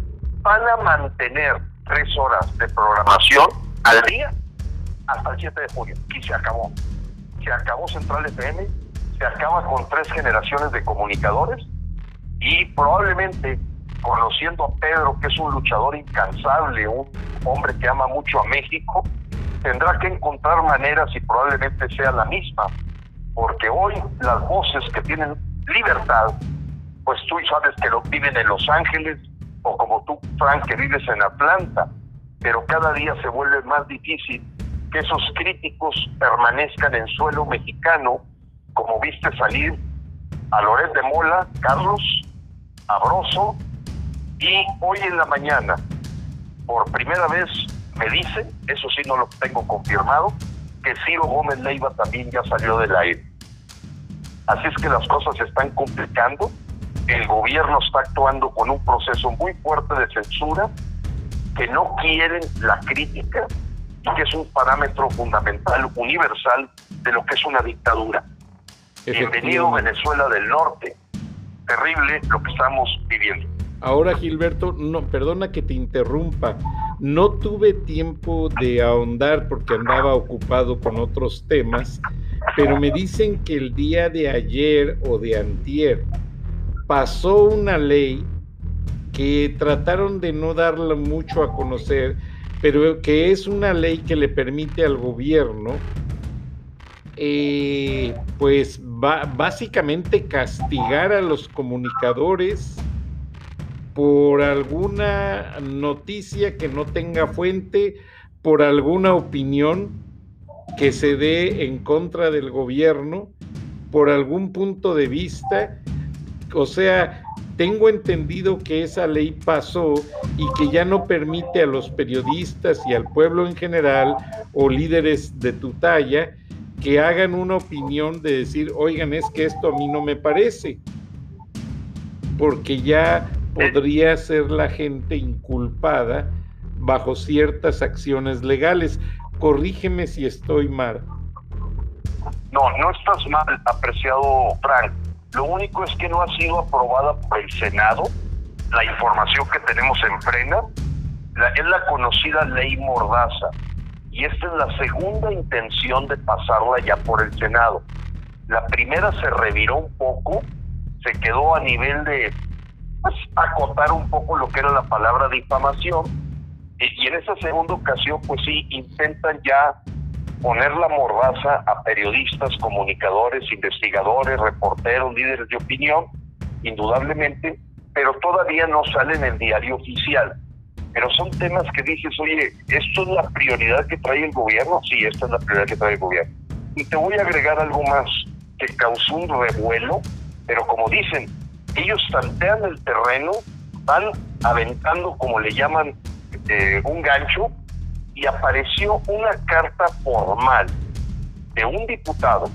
van a mantener tres horas de programación al día hasta el 7 de junio. Y se acabó. Se acabó Central FM, se acaba con tres generaciones de comunicadores y probablemente conociendo a Pedro, que es un luchador incansable, un hombre que ama mucho a México, tendrá que encontrar maneras y probablemente sea la misma, porque hoy las voces que tienen libertad, pues tú sabes que lo viven en Los Ángeles, o como tú, Frank, que vives en Atlanta, pero cada día se vuelve más difícil que esos críticos permanezcan en suelo mexicano, como viste salir a Loret de Mola, Carlos, Abroso, y hoy en la mañana, por primera vez, me dicen, eso sí no lo tengo confirmado, que Ciro Gómez Leiva también ya salió del aire. Así es que las cosas se están complicando el gobierno está actuando con un proceso muy fuerte de censura, que no quieren la crítica y que es un parámetro fundamental, universal, de lo que es una dictadura. Bienvenido Venezuela del Norte. Terrible lo que estamos viviendo. Ahora, Gilberto, no, perdona que te interrumpa. No tuve tiempo de ahondar porque andaba ocupado con otros temas, pero me dicen que el día de ayer o de antier pasó una ley que trataron de no darla mucho a conocer, pero que es una ley que le permite al gobierno, eh, pues básicamente castigar a los comunicadores por alguna noticia que no tenga fuente, por alguna opinión que se dé en contra del gobierno, por algún punto de vista. O sea, tengo entendido que esa ley pasó y que ya no permite a los periodistas y al pueblo en general o líderes de tu talla que hagan una opinión de decir, oigan, es que esto a mí no me parece, porque ya podría ser la gente inculpada bajo ciertas acciones legales. Corrígeme si estoy mal. No, no estás mal, apreciado Frank lo único es que no ha sido aprobada por el Senado. La información que tenemos en frena es la conocida ley Mordaza. Y esta es la segunda intención de pasarla ya por el Senado. La primera se reviró un poco, se quedó a nivel de pues, acotar un poco lo que era la palabra difamación. Y, y en esa segunda ocasión, pues sí, intentan ya poner la mordaza a periodistas, comunicadores, investigadores, reporteros, líderes de opinión, indudablemente, pero todavía no sale en el diario oficial. Pero son temas que dices, oye, ¿esto es la prioridad que trae el gobierno? Sí, esta es la prioridad que trae el gobierno. Y te voy a agregar algo más que causó un revuelo, pero como dicen, ellos tantean el terreno, van aventando, como le llaman, eh, un gancho, y apareció una carta formal de un diputado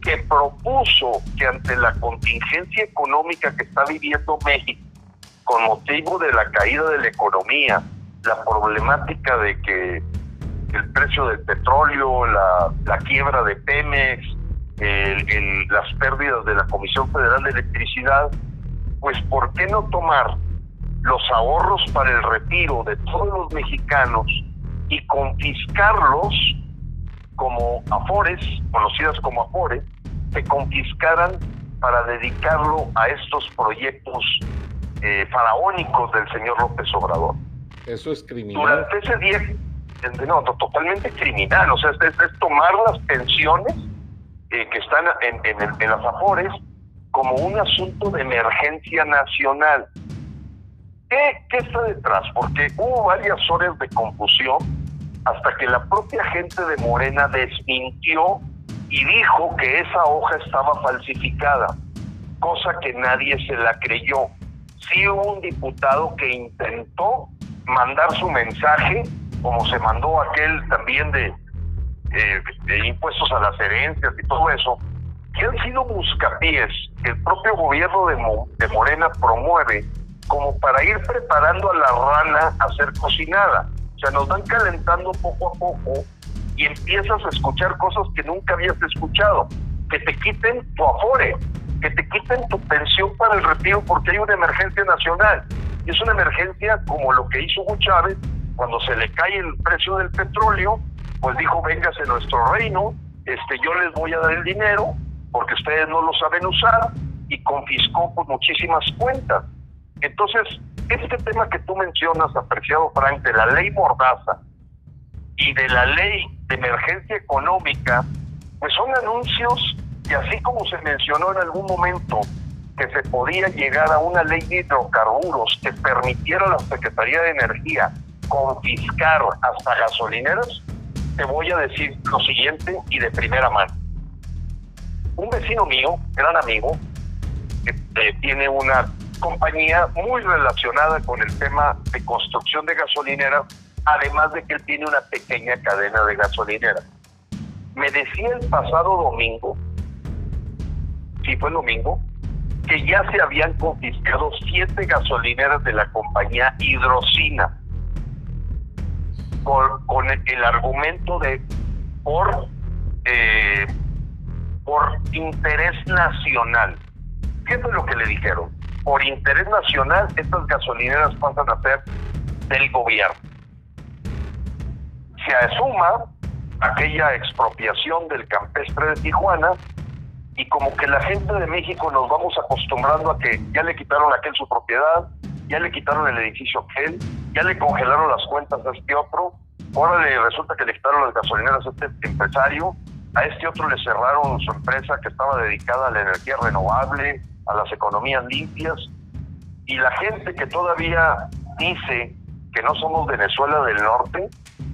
que propuso que ante la contingencia económica que está viviendo México, con motivo de la caída de la economía, la problemática de que el precio del petróleo, la, quiebra de Pemex, las pérdidas de la Comisión Federal de Electricidad, pues ¿por qué no tomar los ahorros para el retiro de todos los mexicanos y confiscarlos como afores, conocidas como afores, se confiscaran para dedicarlo a estos proyectos eh, faraónicos del señor López Obrador. Eso es criminal. Durante ese día, no, totalmente criminal, o sea, es, tomar las pensiones eh, que están en, en, en las afores como un asunto de emergencia nacional. ¿Qué, ¿Qué está detrás? Porque hubo varias horas de confusión hasta que la propia gente de Morena desmintió y dijo que esa hoja estaba falsificada, cosa que nadie se la creyó. Sí hubo un diputado que intentó mandar su mensaje, como se mandó aquel también de, eh, impuestos a las herencias y todo eso, que han sido buscapiés que el propio gobierno de Morena promueve como para ir preparando a la rana a ser cocinada. O sea, nos van calentando poco a poco y empiezas a escuchar cosas que nunca habías escuchado. Que te quiten tu afore, que te quiten tu pensión para el retiro porque hay una emergencia nacional. Y es una emergencia como lo que hizo Hugo Chávez cuando se le cae el precio del petróleo, pues dijo, véngase nuestro reino, este, yo les voy a dar el dinero porque ustedes no lo saben usar y confiscó pues, muchísimas cuentas. Entonces, este tema que tú mencionas, apreciado Frank, de la ley Mordaza y de la ley de emergencia económica, pues son anuncios que así como se mencionó en algún momento que se podía llegar a una ley de hidrocarburos que permitiera a la Secretaría de Energía confiscar hasta gasolineras, te voy a decir lo siguiente y de primera mano. Un vecino mío, gran amigo, que tiene una compañía muy relacionada con el tema de construcción de gasolineras, además de que él tiene una pequeña cadena de gasolineras. Me decía el pasado domingo, sí fue domingo, que ya se habían confiscado siete gasolineras de la compañía Hidrocina con, el, argumento de por eh, por interés nacional. ¿Qué es lo que le dijeron? Por interés nacional, estas gasolineras pasan a ser del gobierno. Se asuma aquella expropiación del campestre de Tijuana y como que la gente de México nos vamos acostumbrando a que ya le quitaron a aquel su propiedad, ya le quitaron el edificio a aquel, ya le congelaron las cuentas a este otro, ahora le resulta que le quitaron las gasolineras a este empresario, a este otro le cerraron su empresa que estaba dedicada a la energía renovable, a las economías limpias. Y la gente que todavía dice que no somos Venezuela del Norte,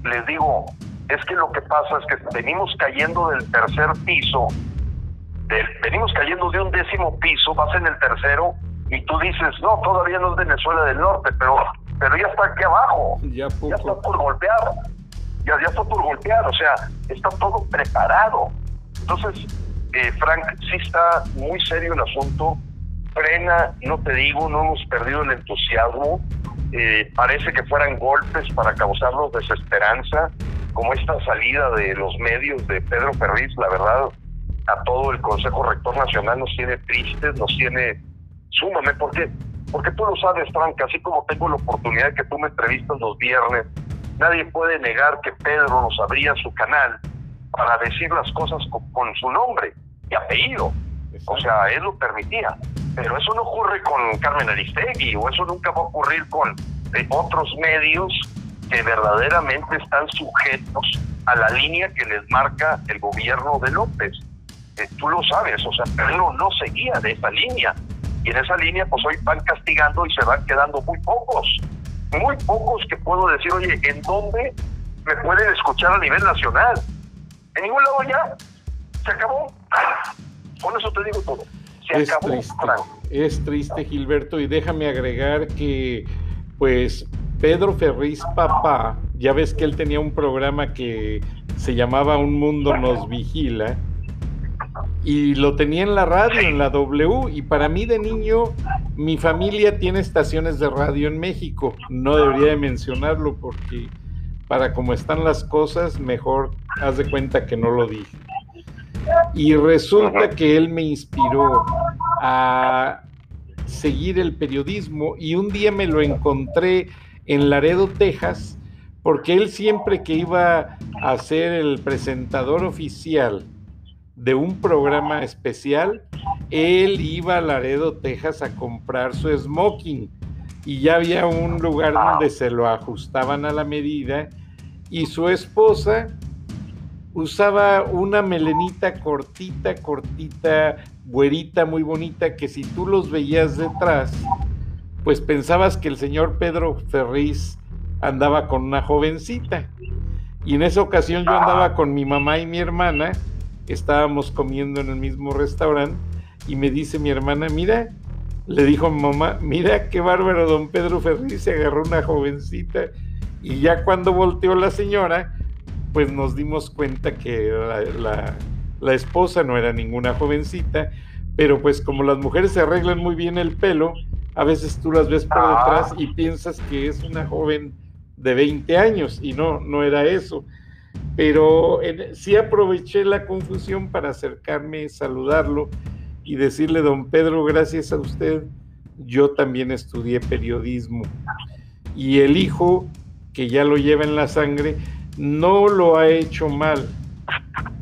les digo, es que lo que pasa es que venimos cayendo del tercer piso, venimos cayendo de un décimo piso, vas en el tercero y tú dices, no, todavía no es Venezuela del Norte, pero, pero ya está aquí abajo, ya, ya está por golpear ya, ya está por golpear, o sea, está todo preparado. Entonces, eh, Frank, sí está muy serio el asunto, frena, no te digo, no hemos perdido el entusiasmo, eh, parece que fueran golpes para causarnos desesperanza, como esta salida de los medios de Pedro Ferriz, la verdad, a todo el Consejo Rector Nacional nos tiene tristes, nos tiene súmame, porque porque tú lo sabes, Frank, así como tengo la oportunidad que tú me entrevistas los viernes, Nadie puede negar que Pedro nos abría su canal para decir las cosas con, su nombre y apellido. O sea, él lo permitía. Pero eso no ocurre con Carmen Aristegui o eso nunca va a ocurrir con eh, otros medios que verdaderamente están sujetos a la línea que les marca el gobierno de López. Eh, tú lo sabes, o sea, Pedro no seguía de esa línea. Y en esa línea, pues hoy van castigando y se van quedando muy pocos muy pocos que puedo decir, oye, ¿en dónde me pueden escuchar a nivel nacional? En ningún lado ya. Se acabó. Con eso te digo todo. Se es acabó. Triste, es triste, Gilberto, y déjame agregar que, pues, Pedro Ferriz Papá, ya ves que él tenía un programa que se llamaba Un Mundo Nos Vigila, y lo tenía en la radio, en la W, y para mí de niño, mi familia tiene estaciones de radio en México, no debería de mencionarlo porque para cómo están las cosas, mejor haz de cuenta que no lo dije. Y resulta que él me inspiró a seguir el periodismo y un día me lo encontré en Laredo, Texas, porque él siempre que iba a ser el presentador oficial de un programa especial, él iba a Laredo, Texas a comprar su smoking y ya había un lugar donde se lo ajustaban a la medida y su esposa usaba una melenita cortita, cortita, güerita, muy bonita, que si tú los veías detrás, pues pensabas que el señor Pedro Ferriz andaba con una jovencita. Y en esa ocasión yo andaba con mi mamá y mi hermana, estábamos comiendo en el mismo restaurante, y me dice mi hermana, mira, le dijo mamá, mira qué bárbaro, don Pedro Ferriz se agarró una jovencita. Y ya cuando volteó la señora, pues nos dimos cuenta que la, esposa no era ninguna jovencita, pero pues como las mujeres se arreglan muy bien el pelo, a veces tú las ves por detrás y piensas que es una joven de 20 años y no, no era eso. Pero sí aproveché la confusión para acercarme, saludarlo y decirle, don Pedro, gracias a usted, yo también estudié periodismo. Y el hijo, que ya lo lleva en la sangre, no lo ha hecho mal.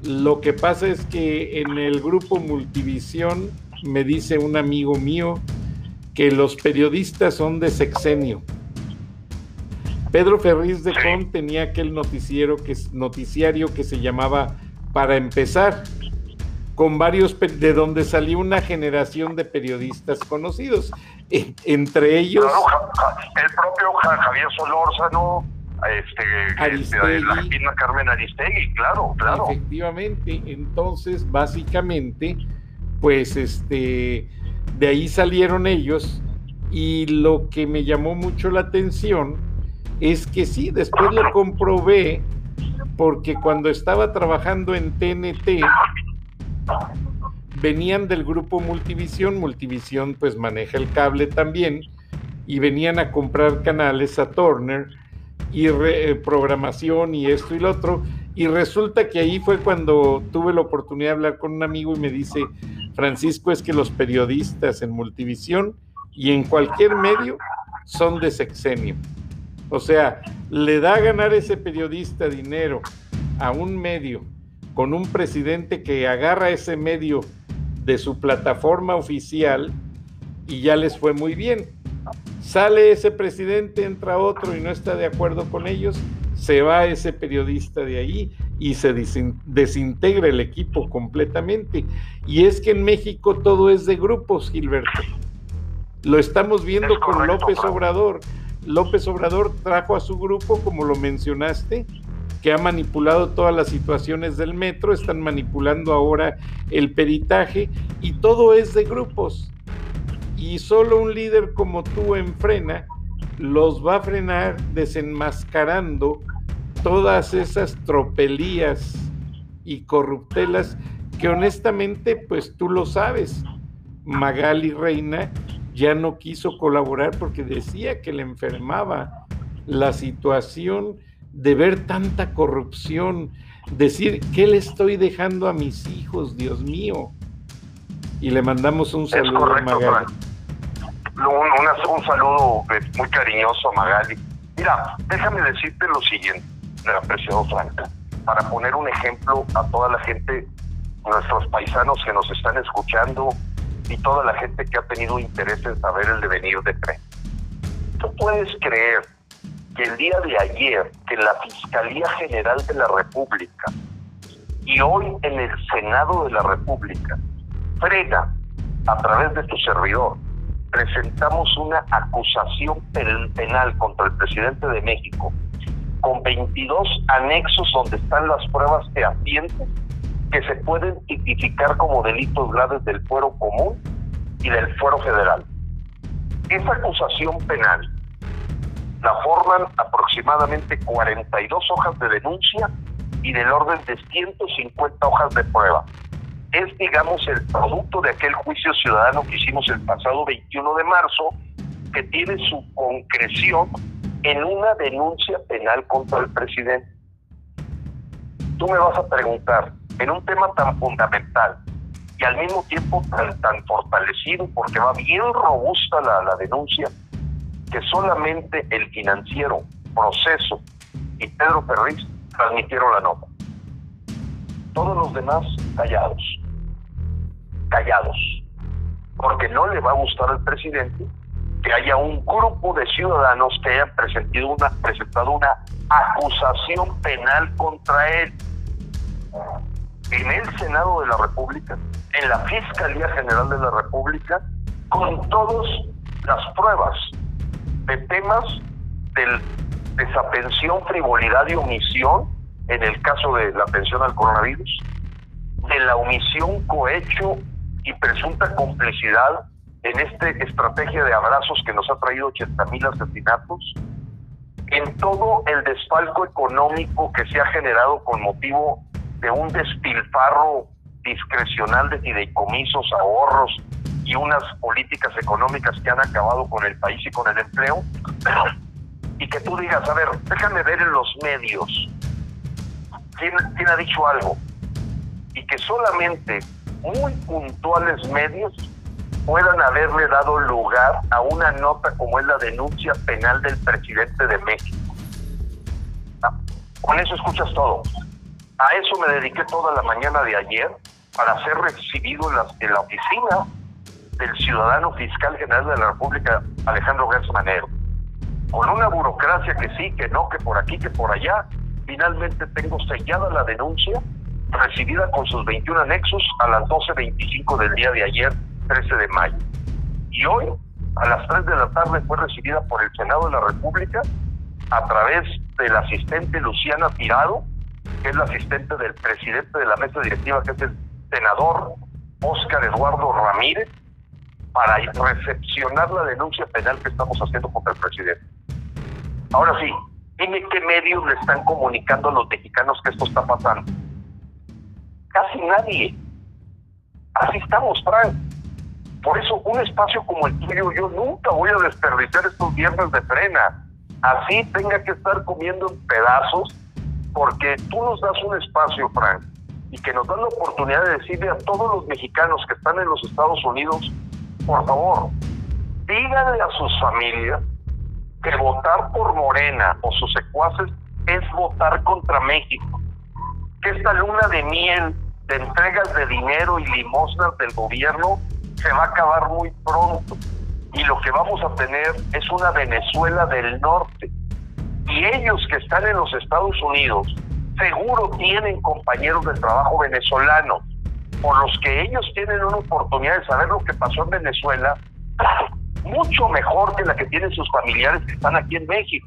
Lo que pasa es que en el grupo Multivisión me dice un amigo mío que los periodistas son de sexenio. Pedro Ferriz de Con tenía aquel noticiero que, noticiario que se llamaba Para empezar, con varios, de donde salió una generación de periodistas conocidos, entre ellos... el propio Javier Solórzano, este, este la Carmen Aristegui, claro, claro. Efectivamente, entonces básicamente, pues este, de ahí salieron ellos y lo que me llamó mucho la atención es que sí, después lo comprobé porque cuando estaba trabajando en TNT venían del grupo Multivisión, Multivisión pues maneja el cable también y venían a comprar canales a Turner y eh, programación y esto y lo otro. Y resulta que ahí fue cuando tuve la oportunidad de hablar con un amigo y me dice, Francisco, es que los periodistas en Multivisión y en cualquier medio son de sexenio. O sea, le da a ganar ese periodista dinero a un medio con un presidente que agarra ese medio de su plataforma oficial y ya les fue muy bien. Sale ese presidente, entra otro y no está de acuerdo con ellos, se va ese periodista de ahí y se desintegra el equipo completamente. Y es que en México todo es de grupos, Gilberto. Lo estamos viendo con López Obrador. López Obrador trajo a su grupo, como lo mencionaste, que ha manipulado todas las situaciones del metro, están manipulando ahora el peritaje y todo es de grupos y solo un líder como tú en frena los va a frenar desenmascarando todas esas tropelías y corruptelas que honestamente pues tú lo sabes. Magali Reina ya no quiso colaborar porque decía que le enfermaba la situación de ver tanta corrupción, decir, ¿qué le estoy dejando a mis hijos, Dios mío? Y le mandamos un saludo a Magali un, un saludo eh, muy cariñoso a Magali. Mira, déjame decirte lo siguiente, apreciado Franca, para poner un ejemplo a toda la gente, nuestros paisanos que nos están escuchando y toda la gente que ha tenido interés en saber el devenir de tren. ¿Tú puedes creer que el día de ayer, que la Fiscalía General de la República y hoy en el Senado de la República frena a través de tu servidor presentamos una acusación penal contra el presidente de México con 22 anexos donde están las pruebas fehacientes que se pueden tipificar como delitos graves del fuero común y del fuero federal. Esa acusación penal la forman aproximadamente 42 hojas de denuncia y del orden de 150 hojas de prueba es, digamos, el producto de aquel juicio ciudadano que hicimos el pasado 21 de marzo, que tiene su concreción en una denuncia penal contra el presidente. Tú me vas a preguntar, en un tema tan fundamental y al mismo tiempo tan, tan fortalecido porque va bien robusta la, la denuncia que solamente el financiero, proceso y Pedro Ferriz transmitieron la nota. Todos los demás callados, callados, porque no le va a gustar al presidente que haya un grupo de ciudadanos que hayan presentado una, presentado una acusación penal contra él. En el Senado de la República, en la Fiscalía General de la República, con todas las pruebas de temas de desatención, frivolidad y omisión, en el caso de la atención al coronavirus, de la omisión, cohecho y presunta complicidad en esta estrategia de abrazos que nos ha traído 80 mil asesinatos, en todo el desfalco económico que se ha generado con motivo de un despilfarro discrecional de fideicomisos, ahorros y unas políticas económicas que han acabado con el país y con el empleo, y que tú digas, a ver, déjame ver en los medios quién, quién ha dicho algo, y que solamente muy puntuales medios puedan haberle dado lugar a una nota como es la denuncia penal del presidente de México. Ah, con eso escuchas todo. A eso me dediqué toda la mañana de ayer para ser recibido en la, en la oficina del ciudadano fiscal general de la República, Alejandro Gertz Manero. Con una burocracia que sí, que no, que por aquí, que por allá, finalmente tengo sellada la denuncia, recibida con sus 21 anexos a las 12.25 del día de ayer, 13 de mayo. Y hoy, a las 3 de la tarde, fue recibida por el Senado de la República a través del asistente Luciana Tirado, que es la asistente del presidente de la mesa directiva, que es el senador Óscar Eduardo Ramírez, para recepcionar la denuncia penal que estamos haciendo contra el presidente. Ahora sí, dime qué medios le están comunicando a los mexicanos que esto está pasando. Casi nadie. Así estamos, Frank. Por eso, un espacio como el tuyo, yo nunca voy a desperdiciar estos viernes de frena. Así tenga que estar comiendo en pedazos, porque tú nos das un espacio, Frank, y que nos dan la oportunidad de decirle a todos los mexicanos que están en los Estados Unidos por favor, díganle a sus familias que votar por Morena o sus secuaces es votar contra México. Que esta luna de miel de entregas de dinero y limosnas del gobierno se va a acabar muy pronto. Y lo que vamos a tener es una Venezuela del norte. Y ellos que están en los Estados Unidos seguro tienen compañeros de trabajo venezolanos por los que ellos tienen una oportunidad de saber lo que pasó en Venezuela, mucho mejor que la que tienen sus familiares que están aquí en México.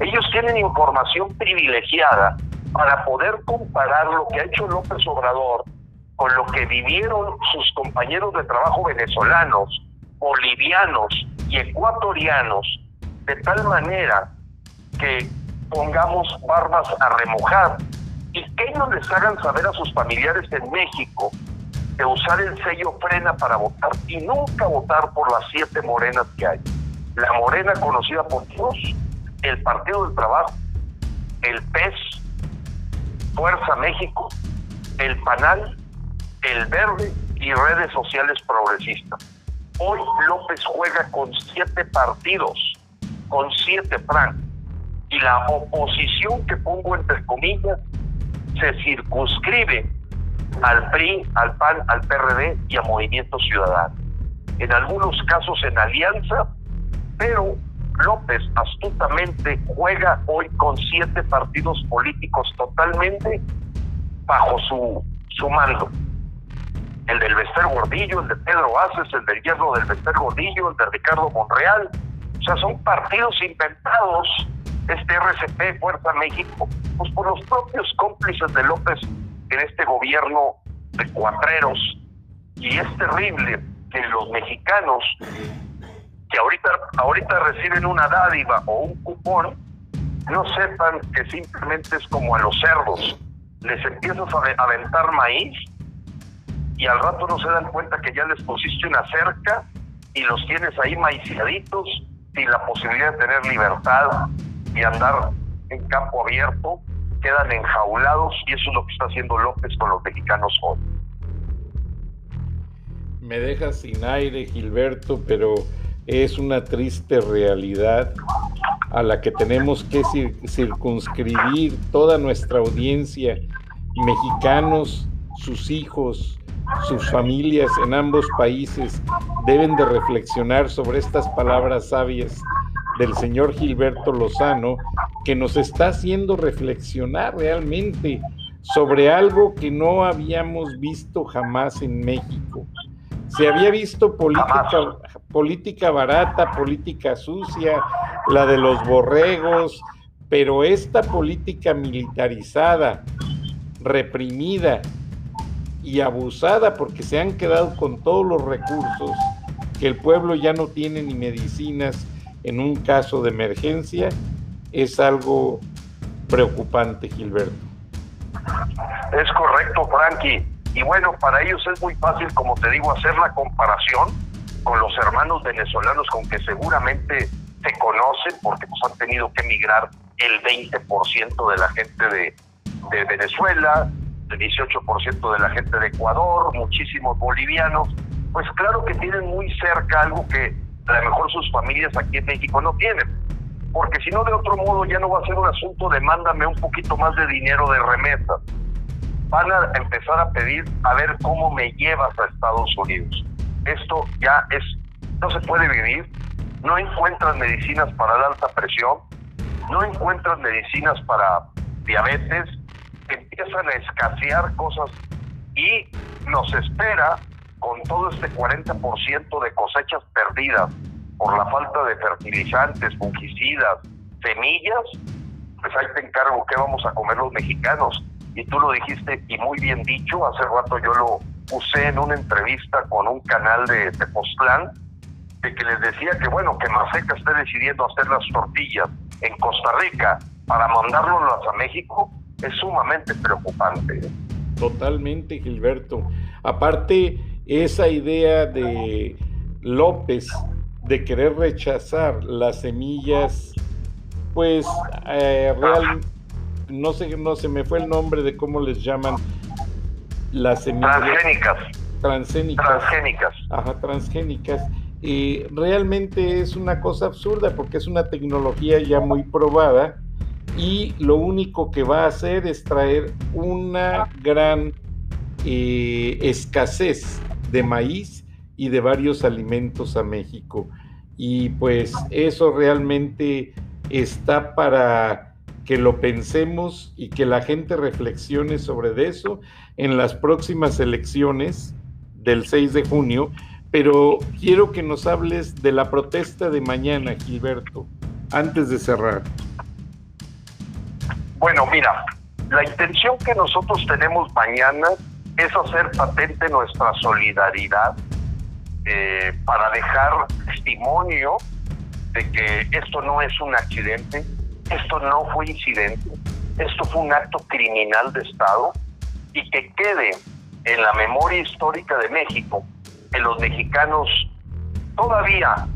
Ellos tienen información privilegiada para poder comparar lo que ha hecho López Obrador con lo que vivieron sus compañeros de trabajo venezolanos, bolivianos y ecuatorianos, de tal manera que pongamos barbas a remojar y que ellos les hagan saber a sus familiares en México de usar el sello frena para votar y nunca votar por las siete morenas que hay. La morena conocida por todos, el Partido del Trabajo, el PES, Fuerza México, el PANAL, el Verde y redes sociales progresistas. Hoy López juega con siete partidos, con siete Frank. Y la oposición que pongo entre comillas se circunscribe al PRI, al PAN, al PRD y a Movimiento Ciudadano. En algunos casos en alianza, pero López astutamente juega hoy con siete partidos políticos totalmente bajo su, su mando. El del Bester Gordillo, el de Pedro Aces, el del Hierro del Bester Gordillo, el de Ricardo Monreal. O sea, son partidos inventados este RCP Fuerza México, pues por los propios cómplices de López en este gobierno de cuatreros. Y es terrible que los mexicanos que ahorita, ahorita reciben una dádiva o un cupón, no sepan que simplemente es como a los cerdos. Les empiezas a aventar maíz y al rato no se dan cuenta que ya les pusiste una cerca y los tienes ahí maiciaditos sin la posibilidad de tener libertad y andar en campo abierto quedan enjaulados y eso es lo que está haciendo López con los mexicanos hoy. Me deja sin aire, Gilberto, pero es una triste realidad a la que tenemos que circunscribir toda nuestra audiencia, mexicanos, sus hijos, sus familias en ambos países deben de reflexionar sobre estas palabras sabias del señor Gilberto Lozano, que nos está haciendo reflexionar realmente sobre algo que no habíamos visto jamás en México. Se había visto política, política barata, política sucia, la de los borregos, pero esta política militarizada, reprimida y abusada porque se han quedado con todos los recursos, que el pueblo ya no tiene ni medicinas en un caso de emergencia, es algo preocupante, Gilberto. Es correcto, Frankie. Y bueno, para ellos es muy fácil, como te digo, hacer la comparación con los hermanos venezolanos con que seguramente se conocen porque pues han tenido que emigrar el 20% de la gente de, de Venezuela, el 18% de la gente de Ecuador, muchísimos bolivianos, pues claro que tienen muy cerca algo que a lo mejor sus familias aquí en México no tienen. Porque si no, de otro modo ya no va a ser un asunto de mándame un poquito más de dinero de remesa. Van a empezar a pedir a ver cómo me llevas a Estados Unidos. Esto ya es, no se puede vivir. No encuentran medicinas para la alta presión, no encuentran medicinas para diabetes, empiezan a escasear cosas y nos espera con todo este 40% de cosechas perdidas por la falta de fertilizantes, fungicidas, semillas, pues ahí te encargo qué vamos a comer los mexicanos. Y tú lo dijiste y muy bien dicho, hace rato yo lo usé en una entrevista con un canal de Tepoztlán, de que les decía que bueno, que Maseca esté decidiendo hacer las tortillas en Costa Rica para mandárnoslas a México, es sumamente preocupante. Totalmente, Gilberto. Aparte, esa idea de López de querer rechazar las semillas, pues eh, real, no sé, no se me fue el nombre de cómo les llaman las semillas. Transgénicas. Transgénicas. Transgénicas. Ajá, transgénicas. Y realmente es una cosa absurda porque es una tecnología ya muy probada y lo único que va a hacer es traer una gran eh, escasez de maíz y de varios alimentos a México. Y pues eso realmente está para que lo pensemos y que la gente reflexione sobre eso en las próximas elecciones del 6 de junio. Pero quiero que nos hables de la protesta de mañana, Gilberto, antes de cerrar. Bueno, mira, la intención que nosotros tenemos mañana es hacer patente nuestra solidaridad eh, para dejar testimonio de que esto no es un accidente, esto no fue incidente, esto fue un acto criminal de Estado y que quede en la memoria histórica de México que los mexicanos todavía,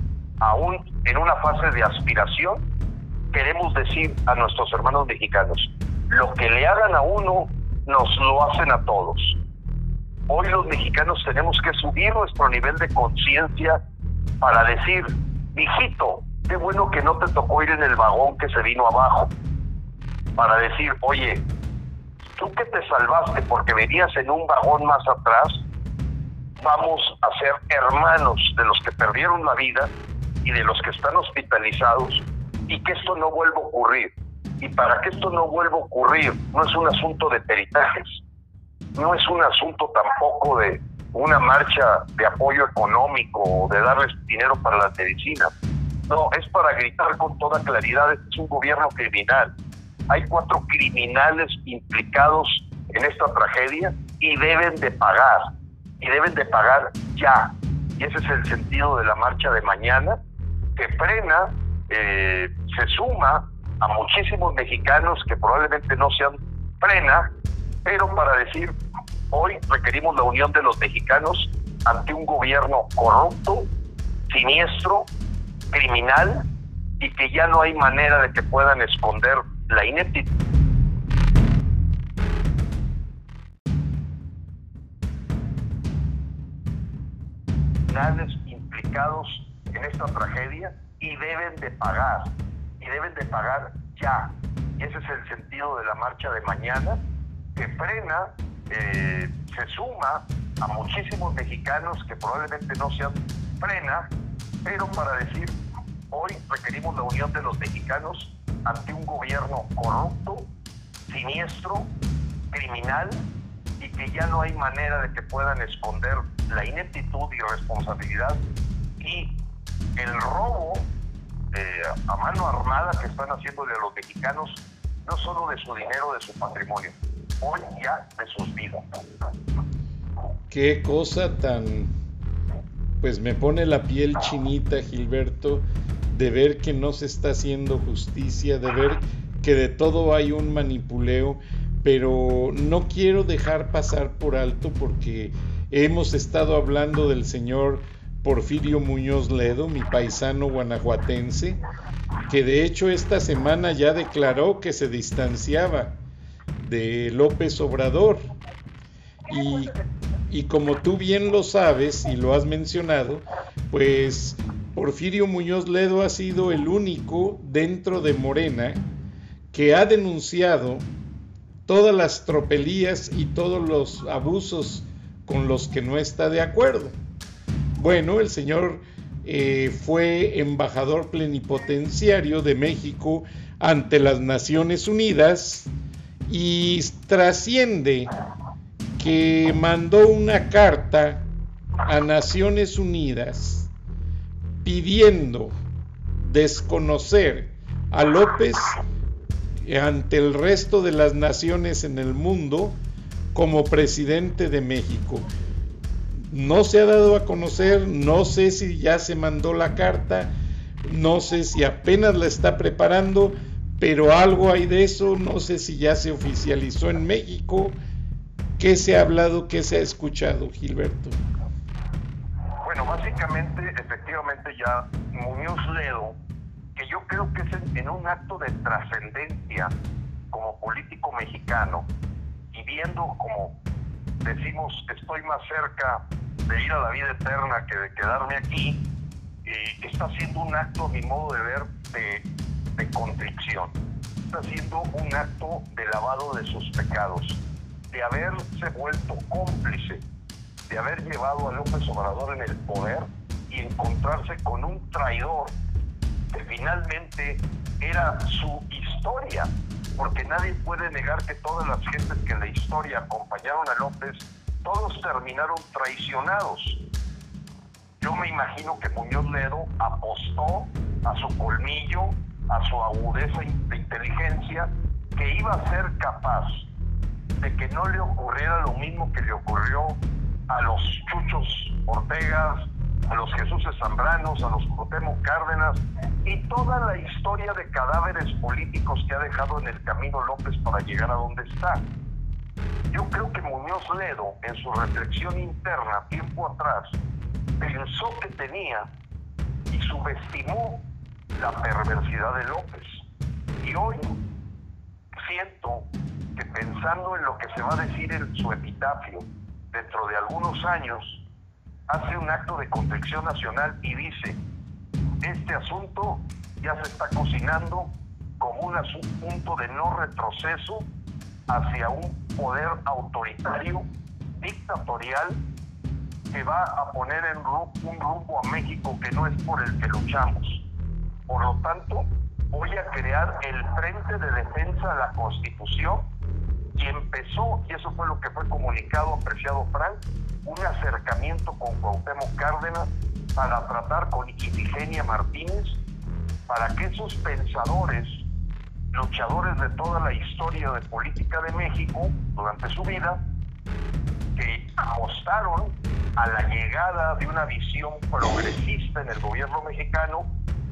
aún en una fase de aspiración, queremos decir a nuestros hermanos mexicanos, lo que le hagan a uno, nos lo hacen a todos. Hoy los mexicanos tenemos que subir nuestro nivel de conciencia para decir, hijito, qué bueno que no te tocó ir en el vagón que se vino abajo. Para decir, oye, tú que te salvaste porque venías en un vagón más atrás, vamos a ser hermanos de los que perdieron la vida y de los que están hospitalizados y que esto no vuelva a ocurrir. Y para que esto no vuelva a ocurrir, no es un asunto de peritajes, no es un asunto tampoco de una marcha de apoyo económico o de darles dinero para la medicina. No, es para gritar con toda claridad, este es un gobierno criminal. Hay cuatro criminales implicados en esta tragedia y deben de pagar, y deben de pagar ya. Y ese es el sentido de la marcha de mañana, que frena, eh, se suma a muchísimos mexicanos que probablemente no sean frena, pero para decir Hoy requerimos la unión de los mexicanos ante un gobierno corrupto, siniestro, criminal y que ya no hay manera de que puedan esconder la ineptitud. implicados en esta tragedia y deben de pagar, y deben de pagar ya. y Ese es el sentido de la marcha de mañana, que frena eh, se suma a muchísimos mexicanos que probablemente no sean frena, pero para decir, hoy requerimos la unión de los mexicanos ante un gobierno corrupto, siniestro, criminal y que ya no hay manera de que puedan esconder la ineptitud y responsabilidad y el robo eh, a mano armada que están haciéndole a los mexicanos, no solo de su dinero, de su patrimonio, hoy ya de sus vidas. Qué cosa tan, pues me pone la piel chinita, Gilberto, de ver que no se está haciendo justicia, de ver que de todo hay un manipuleo, pero no quiero dejar pasar por alto porque hemos estado hablando del señor Porfirio Muñoz Ledo, mi paisano guanajuatense, que de hecho esta semana ya declaró que se distanciaba de López Obrador. Y, y como tú bien lo sabes y lo has mencionado, pues Porfirio Muñoz Ledo ha sido el único dentro de Morena que ha denunciado todas las tropelías y todos los abusos con los que no está de acuerdo. Bueno, el señor eh, fue embajador plenipotenciario de México ante las Naciones Unidas y trasciende que mandó una carta a Naciones Unidas pidiendo desconocer a López ante el resto de las naciones en el mundo como presidente de México. No se ha dado a conocer, no sé si ya se mandó la carta, no sé si apenas la está preparando, pero algo hay de eso, no sé si ya se oficializó en México. ¿Qué se ha hablado, qué se ha escuchado, Gilberto? Bueno, básicamente, efectivamente ya Muñoz Ledo, que yo creo que es en un acto de trascendencia como político mexicano, y viendo como decimos estoy más cerca de ir a la vida eterna que de quedarme aquí, eh, está haciendo un acto, a mi modo de ver, de, de contrición. Está haciendo un acto de lavado de sus pecados, de haberse vuelto cómplice, de haber llevado a López Obrador en el poder y encontrarse con un traidor que finalmente era su historia, porque nadie puede negar que todas las gentes que en la historia acompañaron a López, todos terminaron traicionados. Yo me imagino que Muñoz Ledo apostó a su colmillo, a su agudeza de inteligencia, que iba a ser capaz de que no le ocurriera lo mismo que le ocurrió a los Chuchos Ortegas, a los Jesús Zambranos, a los Cuauhtémoc Cárdenas y toda la historia de cadáveres políticos que ha dejado en el camino López para llegar a donde está. Yo creo que Muñoz Ledo, en su reflexión interna tiempo atrás, pensó que tenía y subestimó la perversidad de López. Y hoy siento que pensando en lo que se va a decir en su epitafio dentro de algunos años, hace un acto de contrición nacional y dice, este asunto ya se está cocinando como un punto de no retroceso hacia un poder autoritario, dictatorial, que va a poner en un rumbo a México que no es por el que luchamos. Por lo tanto, voy a crear el Frente de Defensa de la Constitución y empezó, y eso fue lo que fue comunicado, apreciado Frank, un acercamiento con Cuauhtémoc Cárdenas para tratar con Ifigenia Martínez, para que esos pensadores, luchadores de toda la historia de política de México durante su vida, que apostaron a la llegada de una visión progresista en el gobierno mexicano,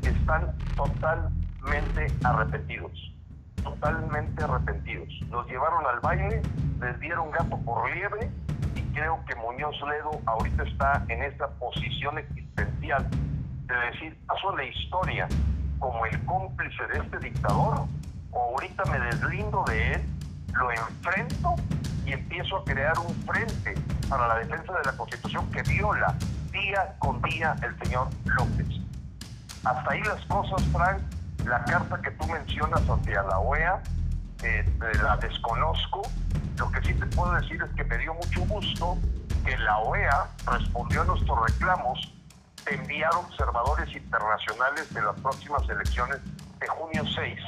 están totalmente arrepentidos totalmente arrepentidos. Los llevaron al baile, les dieron gato por liebre creo que Muñoz Ledo ahorita está en esta posición existencial de decir, paso la historia como el cómplice de este dictador, o ahorita me deslindo de él, lo enfrento y empiezo a crear un frente para la defensa de la Constitución que viola día con día el señor López. Hasta ahí las cosas, Frank. La carta que tú mencionas hacia la OEA, eh, la desconozco. Lo que sí te puedo decir es que me dio mucho gusto que la OEA respondió a nuestros reclamos de enviar observadores internacionales de las próximas elecciones de junio 6.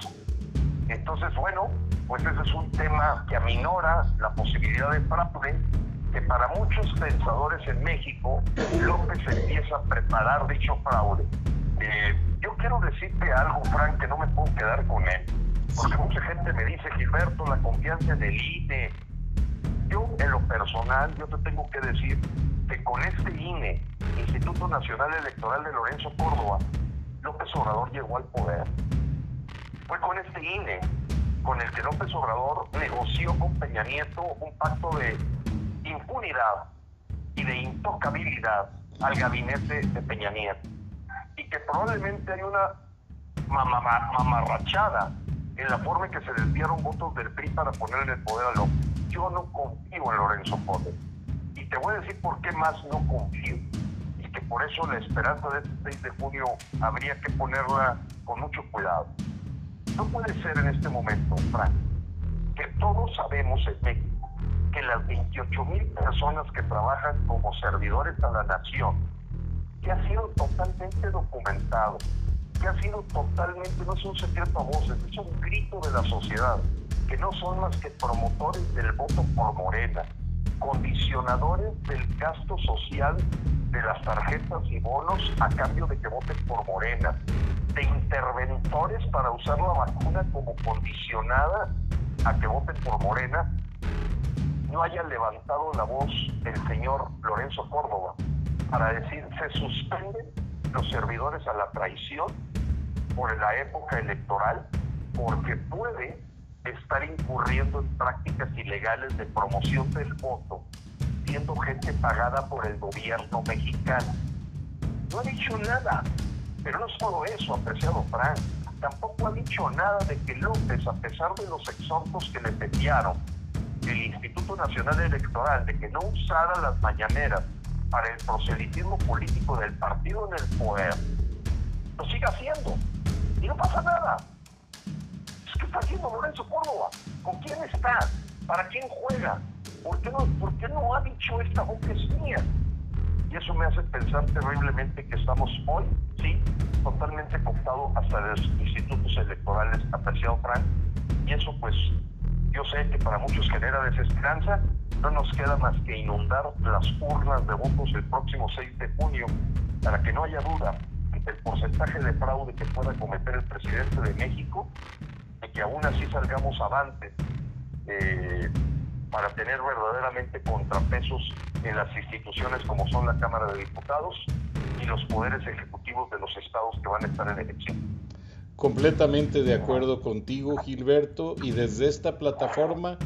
Entonces, bueno, pues ese es un tema que aminora la posibilidad de fraude, que para muchos pensadores en México, López empieza a preparar dicho fraude. Eh, yo quiero decirte algo, Frank, que no me puedo quedar con él. Porque mucha gente me dice, Gilberto, la confianza en el INE. Yo, en lo personal, yo te tengo que decir que con este INE, Instituto Nacional Electoral de Lorenzo Córdoba, López Obrador llegó al poder. Fue con este INE con el que López Obrador negoció con Peña Nieto un pacto de impunidad y de intocabilidad al gabinete de Peña Nieto y que probablemente hay una mamarrachada en la forma en que se desviaron votos del PRI para poner en el poder a López. Yo no confío en Lorenzo Córdoba. Y te voy a decir por qué más no confío. Y que por eso la esperanza de este 6 de junio habría que ponerla con mucho cuidado. No puede ser en este momento, Frank, que todos sabemos en México que las 28 mil personas que trabajan como servidores a la nación que ha sido totalmente documentado, que ha sido totalmente, no es un secreto a voces, es un grito de la sociedad, que no son más que promotores del voto por Morena, condicionadores del gasto social de las tarjetas y bonos a cambio de que voten por Morena, de interventores para usar la vacuna como condicionada a que voten por Morena, no haya levantado la voz el señor Lorenzo Córdoba, para decir se suspenden los servidores a la traición por la época electoral porque puede estar incurriendo en prácticas ilegales de promoción del voto siendo gente pagada por el gobierno mexicano. No ha dicho nada, pero no solo eso, apreciado Frank. Tampoco ha dicho nada de que López, a pesar de los exhortos que le enviaron el Instituto Nacional Electoral de que no usara las mañaneras para el proselitismo político del partido en el poder, lo siga haciendo. Y no pasa nada. ¿Qué está haciendo Lorenzo Córdoba? ¿Con quién está? ¿Para quién juega? ¿Por qué no, por qué no ha dicho esta boca es mía? Y eso me hace pensar terriblemente que estamos hoy, sí, totalmente cooptados hasta los institutos electorales, apreciado Frank. Y eso pues yo sé que para muchos genera desesperanza, no nos queda más que inundar las urnas de votos el próximo 6 de junio para que no haya duda ante el porcentaje de fraude que pueda cometer el presidente de México y que aún así salgamos avante eh, para tener verdaderamente contrapesos en las instituciones como son la Cámara de Diputados y los poderes ejecutivos de los estados que van a estar en elección. Completamente de acuerdo contigo, Gilberto, y desde esta plataforma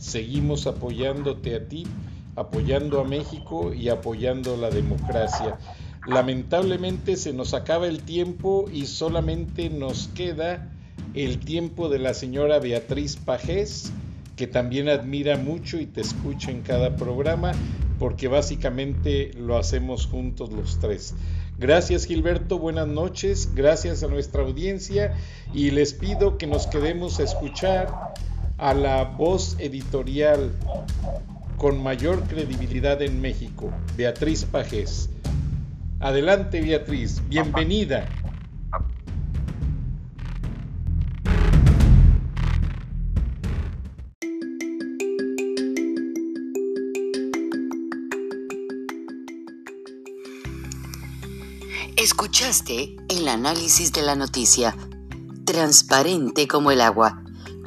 seguimos apoyándote a ti, apoyando a México y apoyando la democracia. Lamentablemente se nos acaba el tiempo y solamente nos queda el tiempo de la señora Beatriz Pajés, que también admira mucho y te escucha en cada programa, porque básicamente lo hacemos juntos los tres. Gracias Gilberto, buenas noches, gracias a nuestra audiencia y les pido que nos quedemos a escuchar a la voz editorial con mayor credibilidad en México, Beatriz Pajés. Adelante Beatriz, bienvenida. Escuchaste el análisis de la noticia, transparente como el agua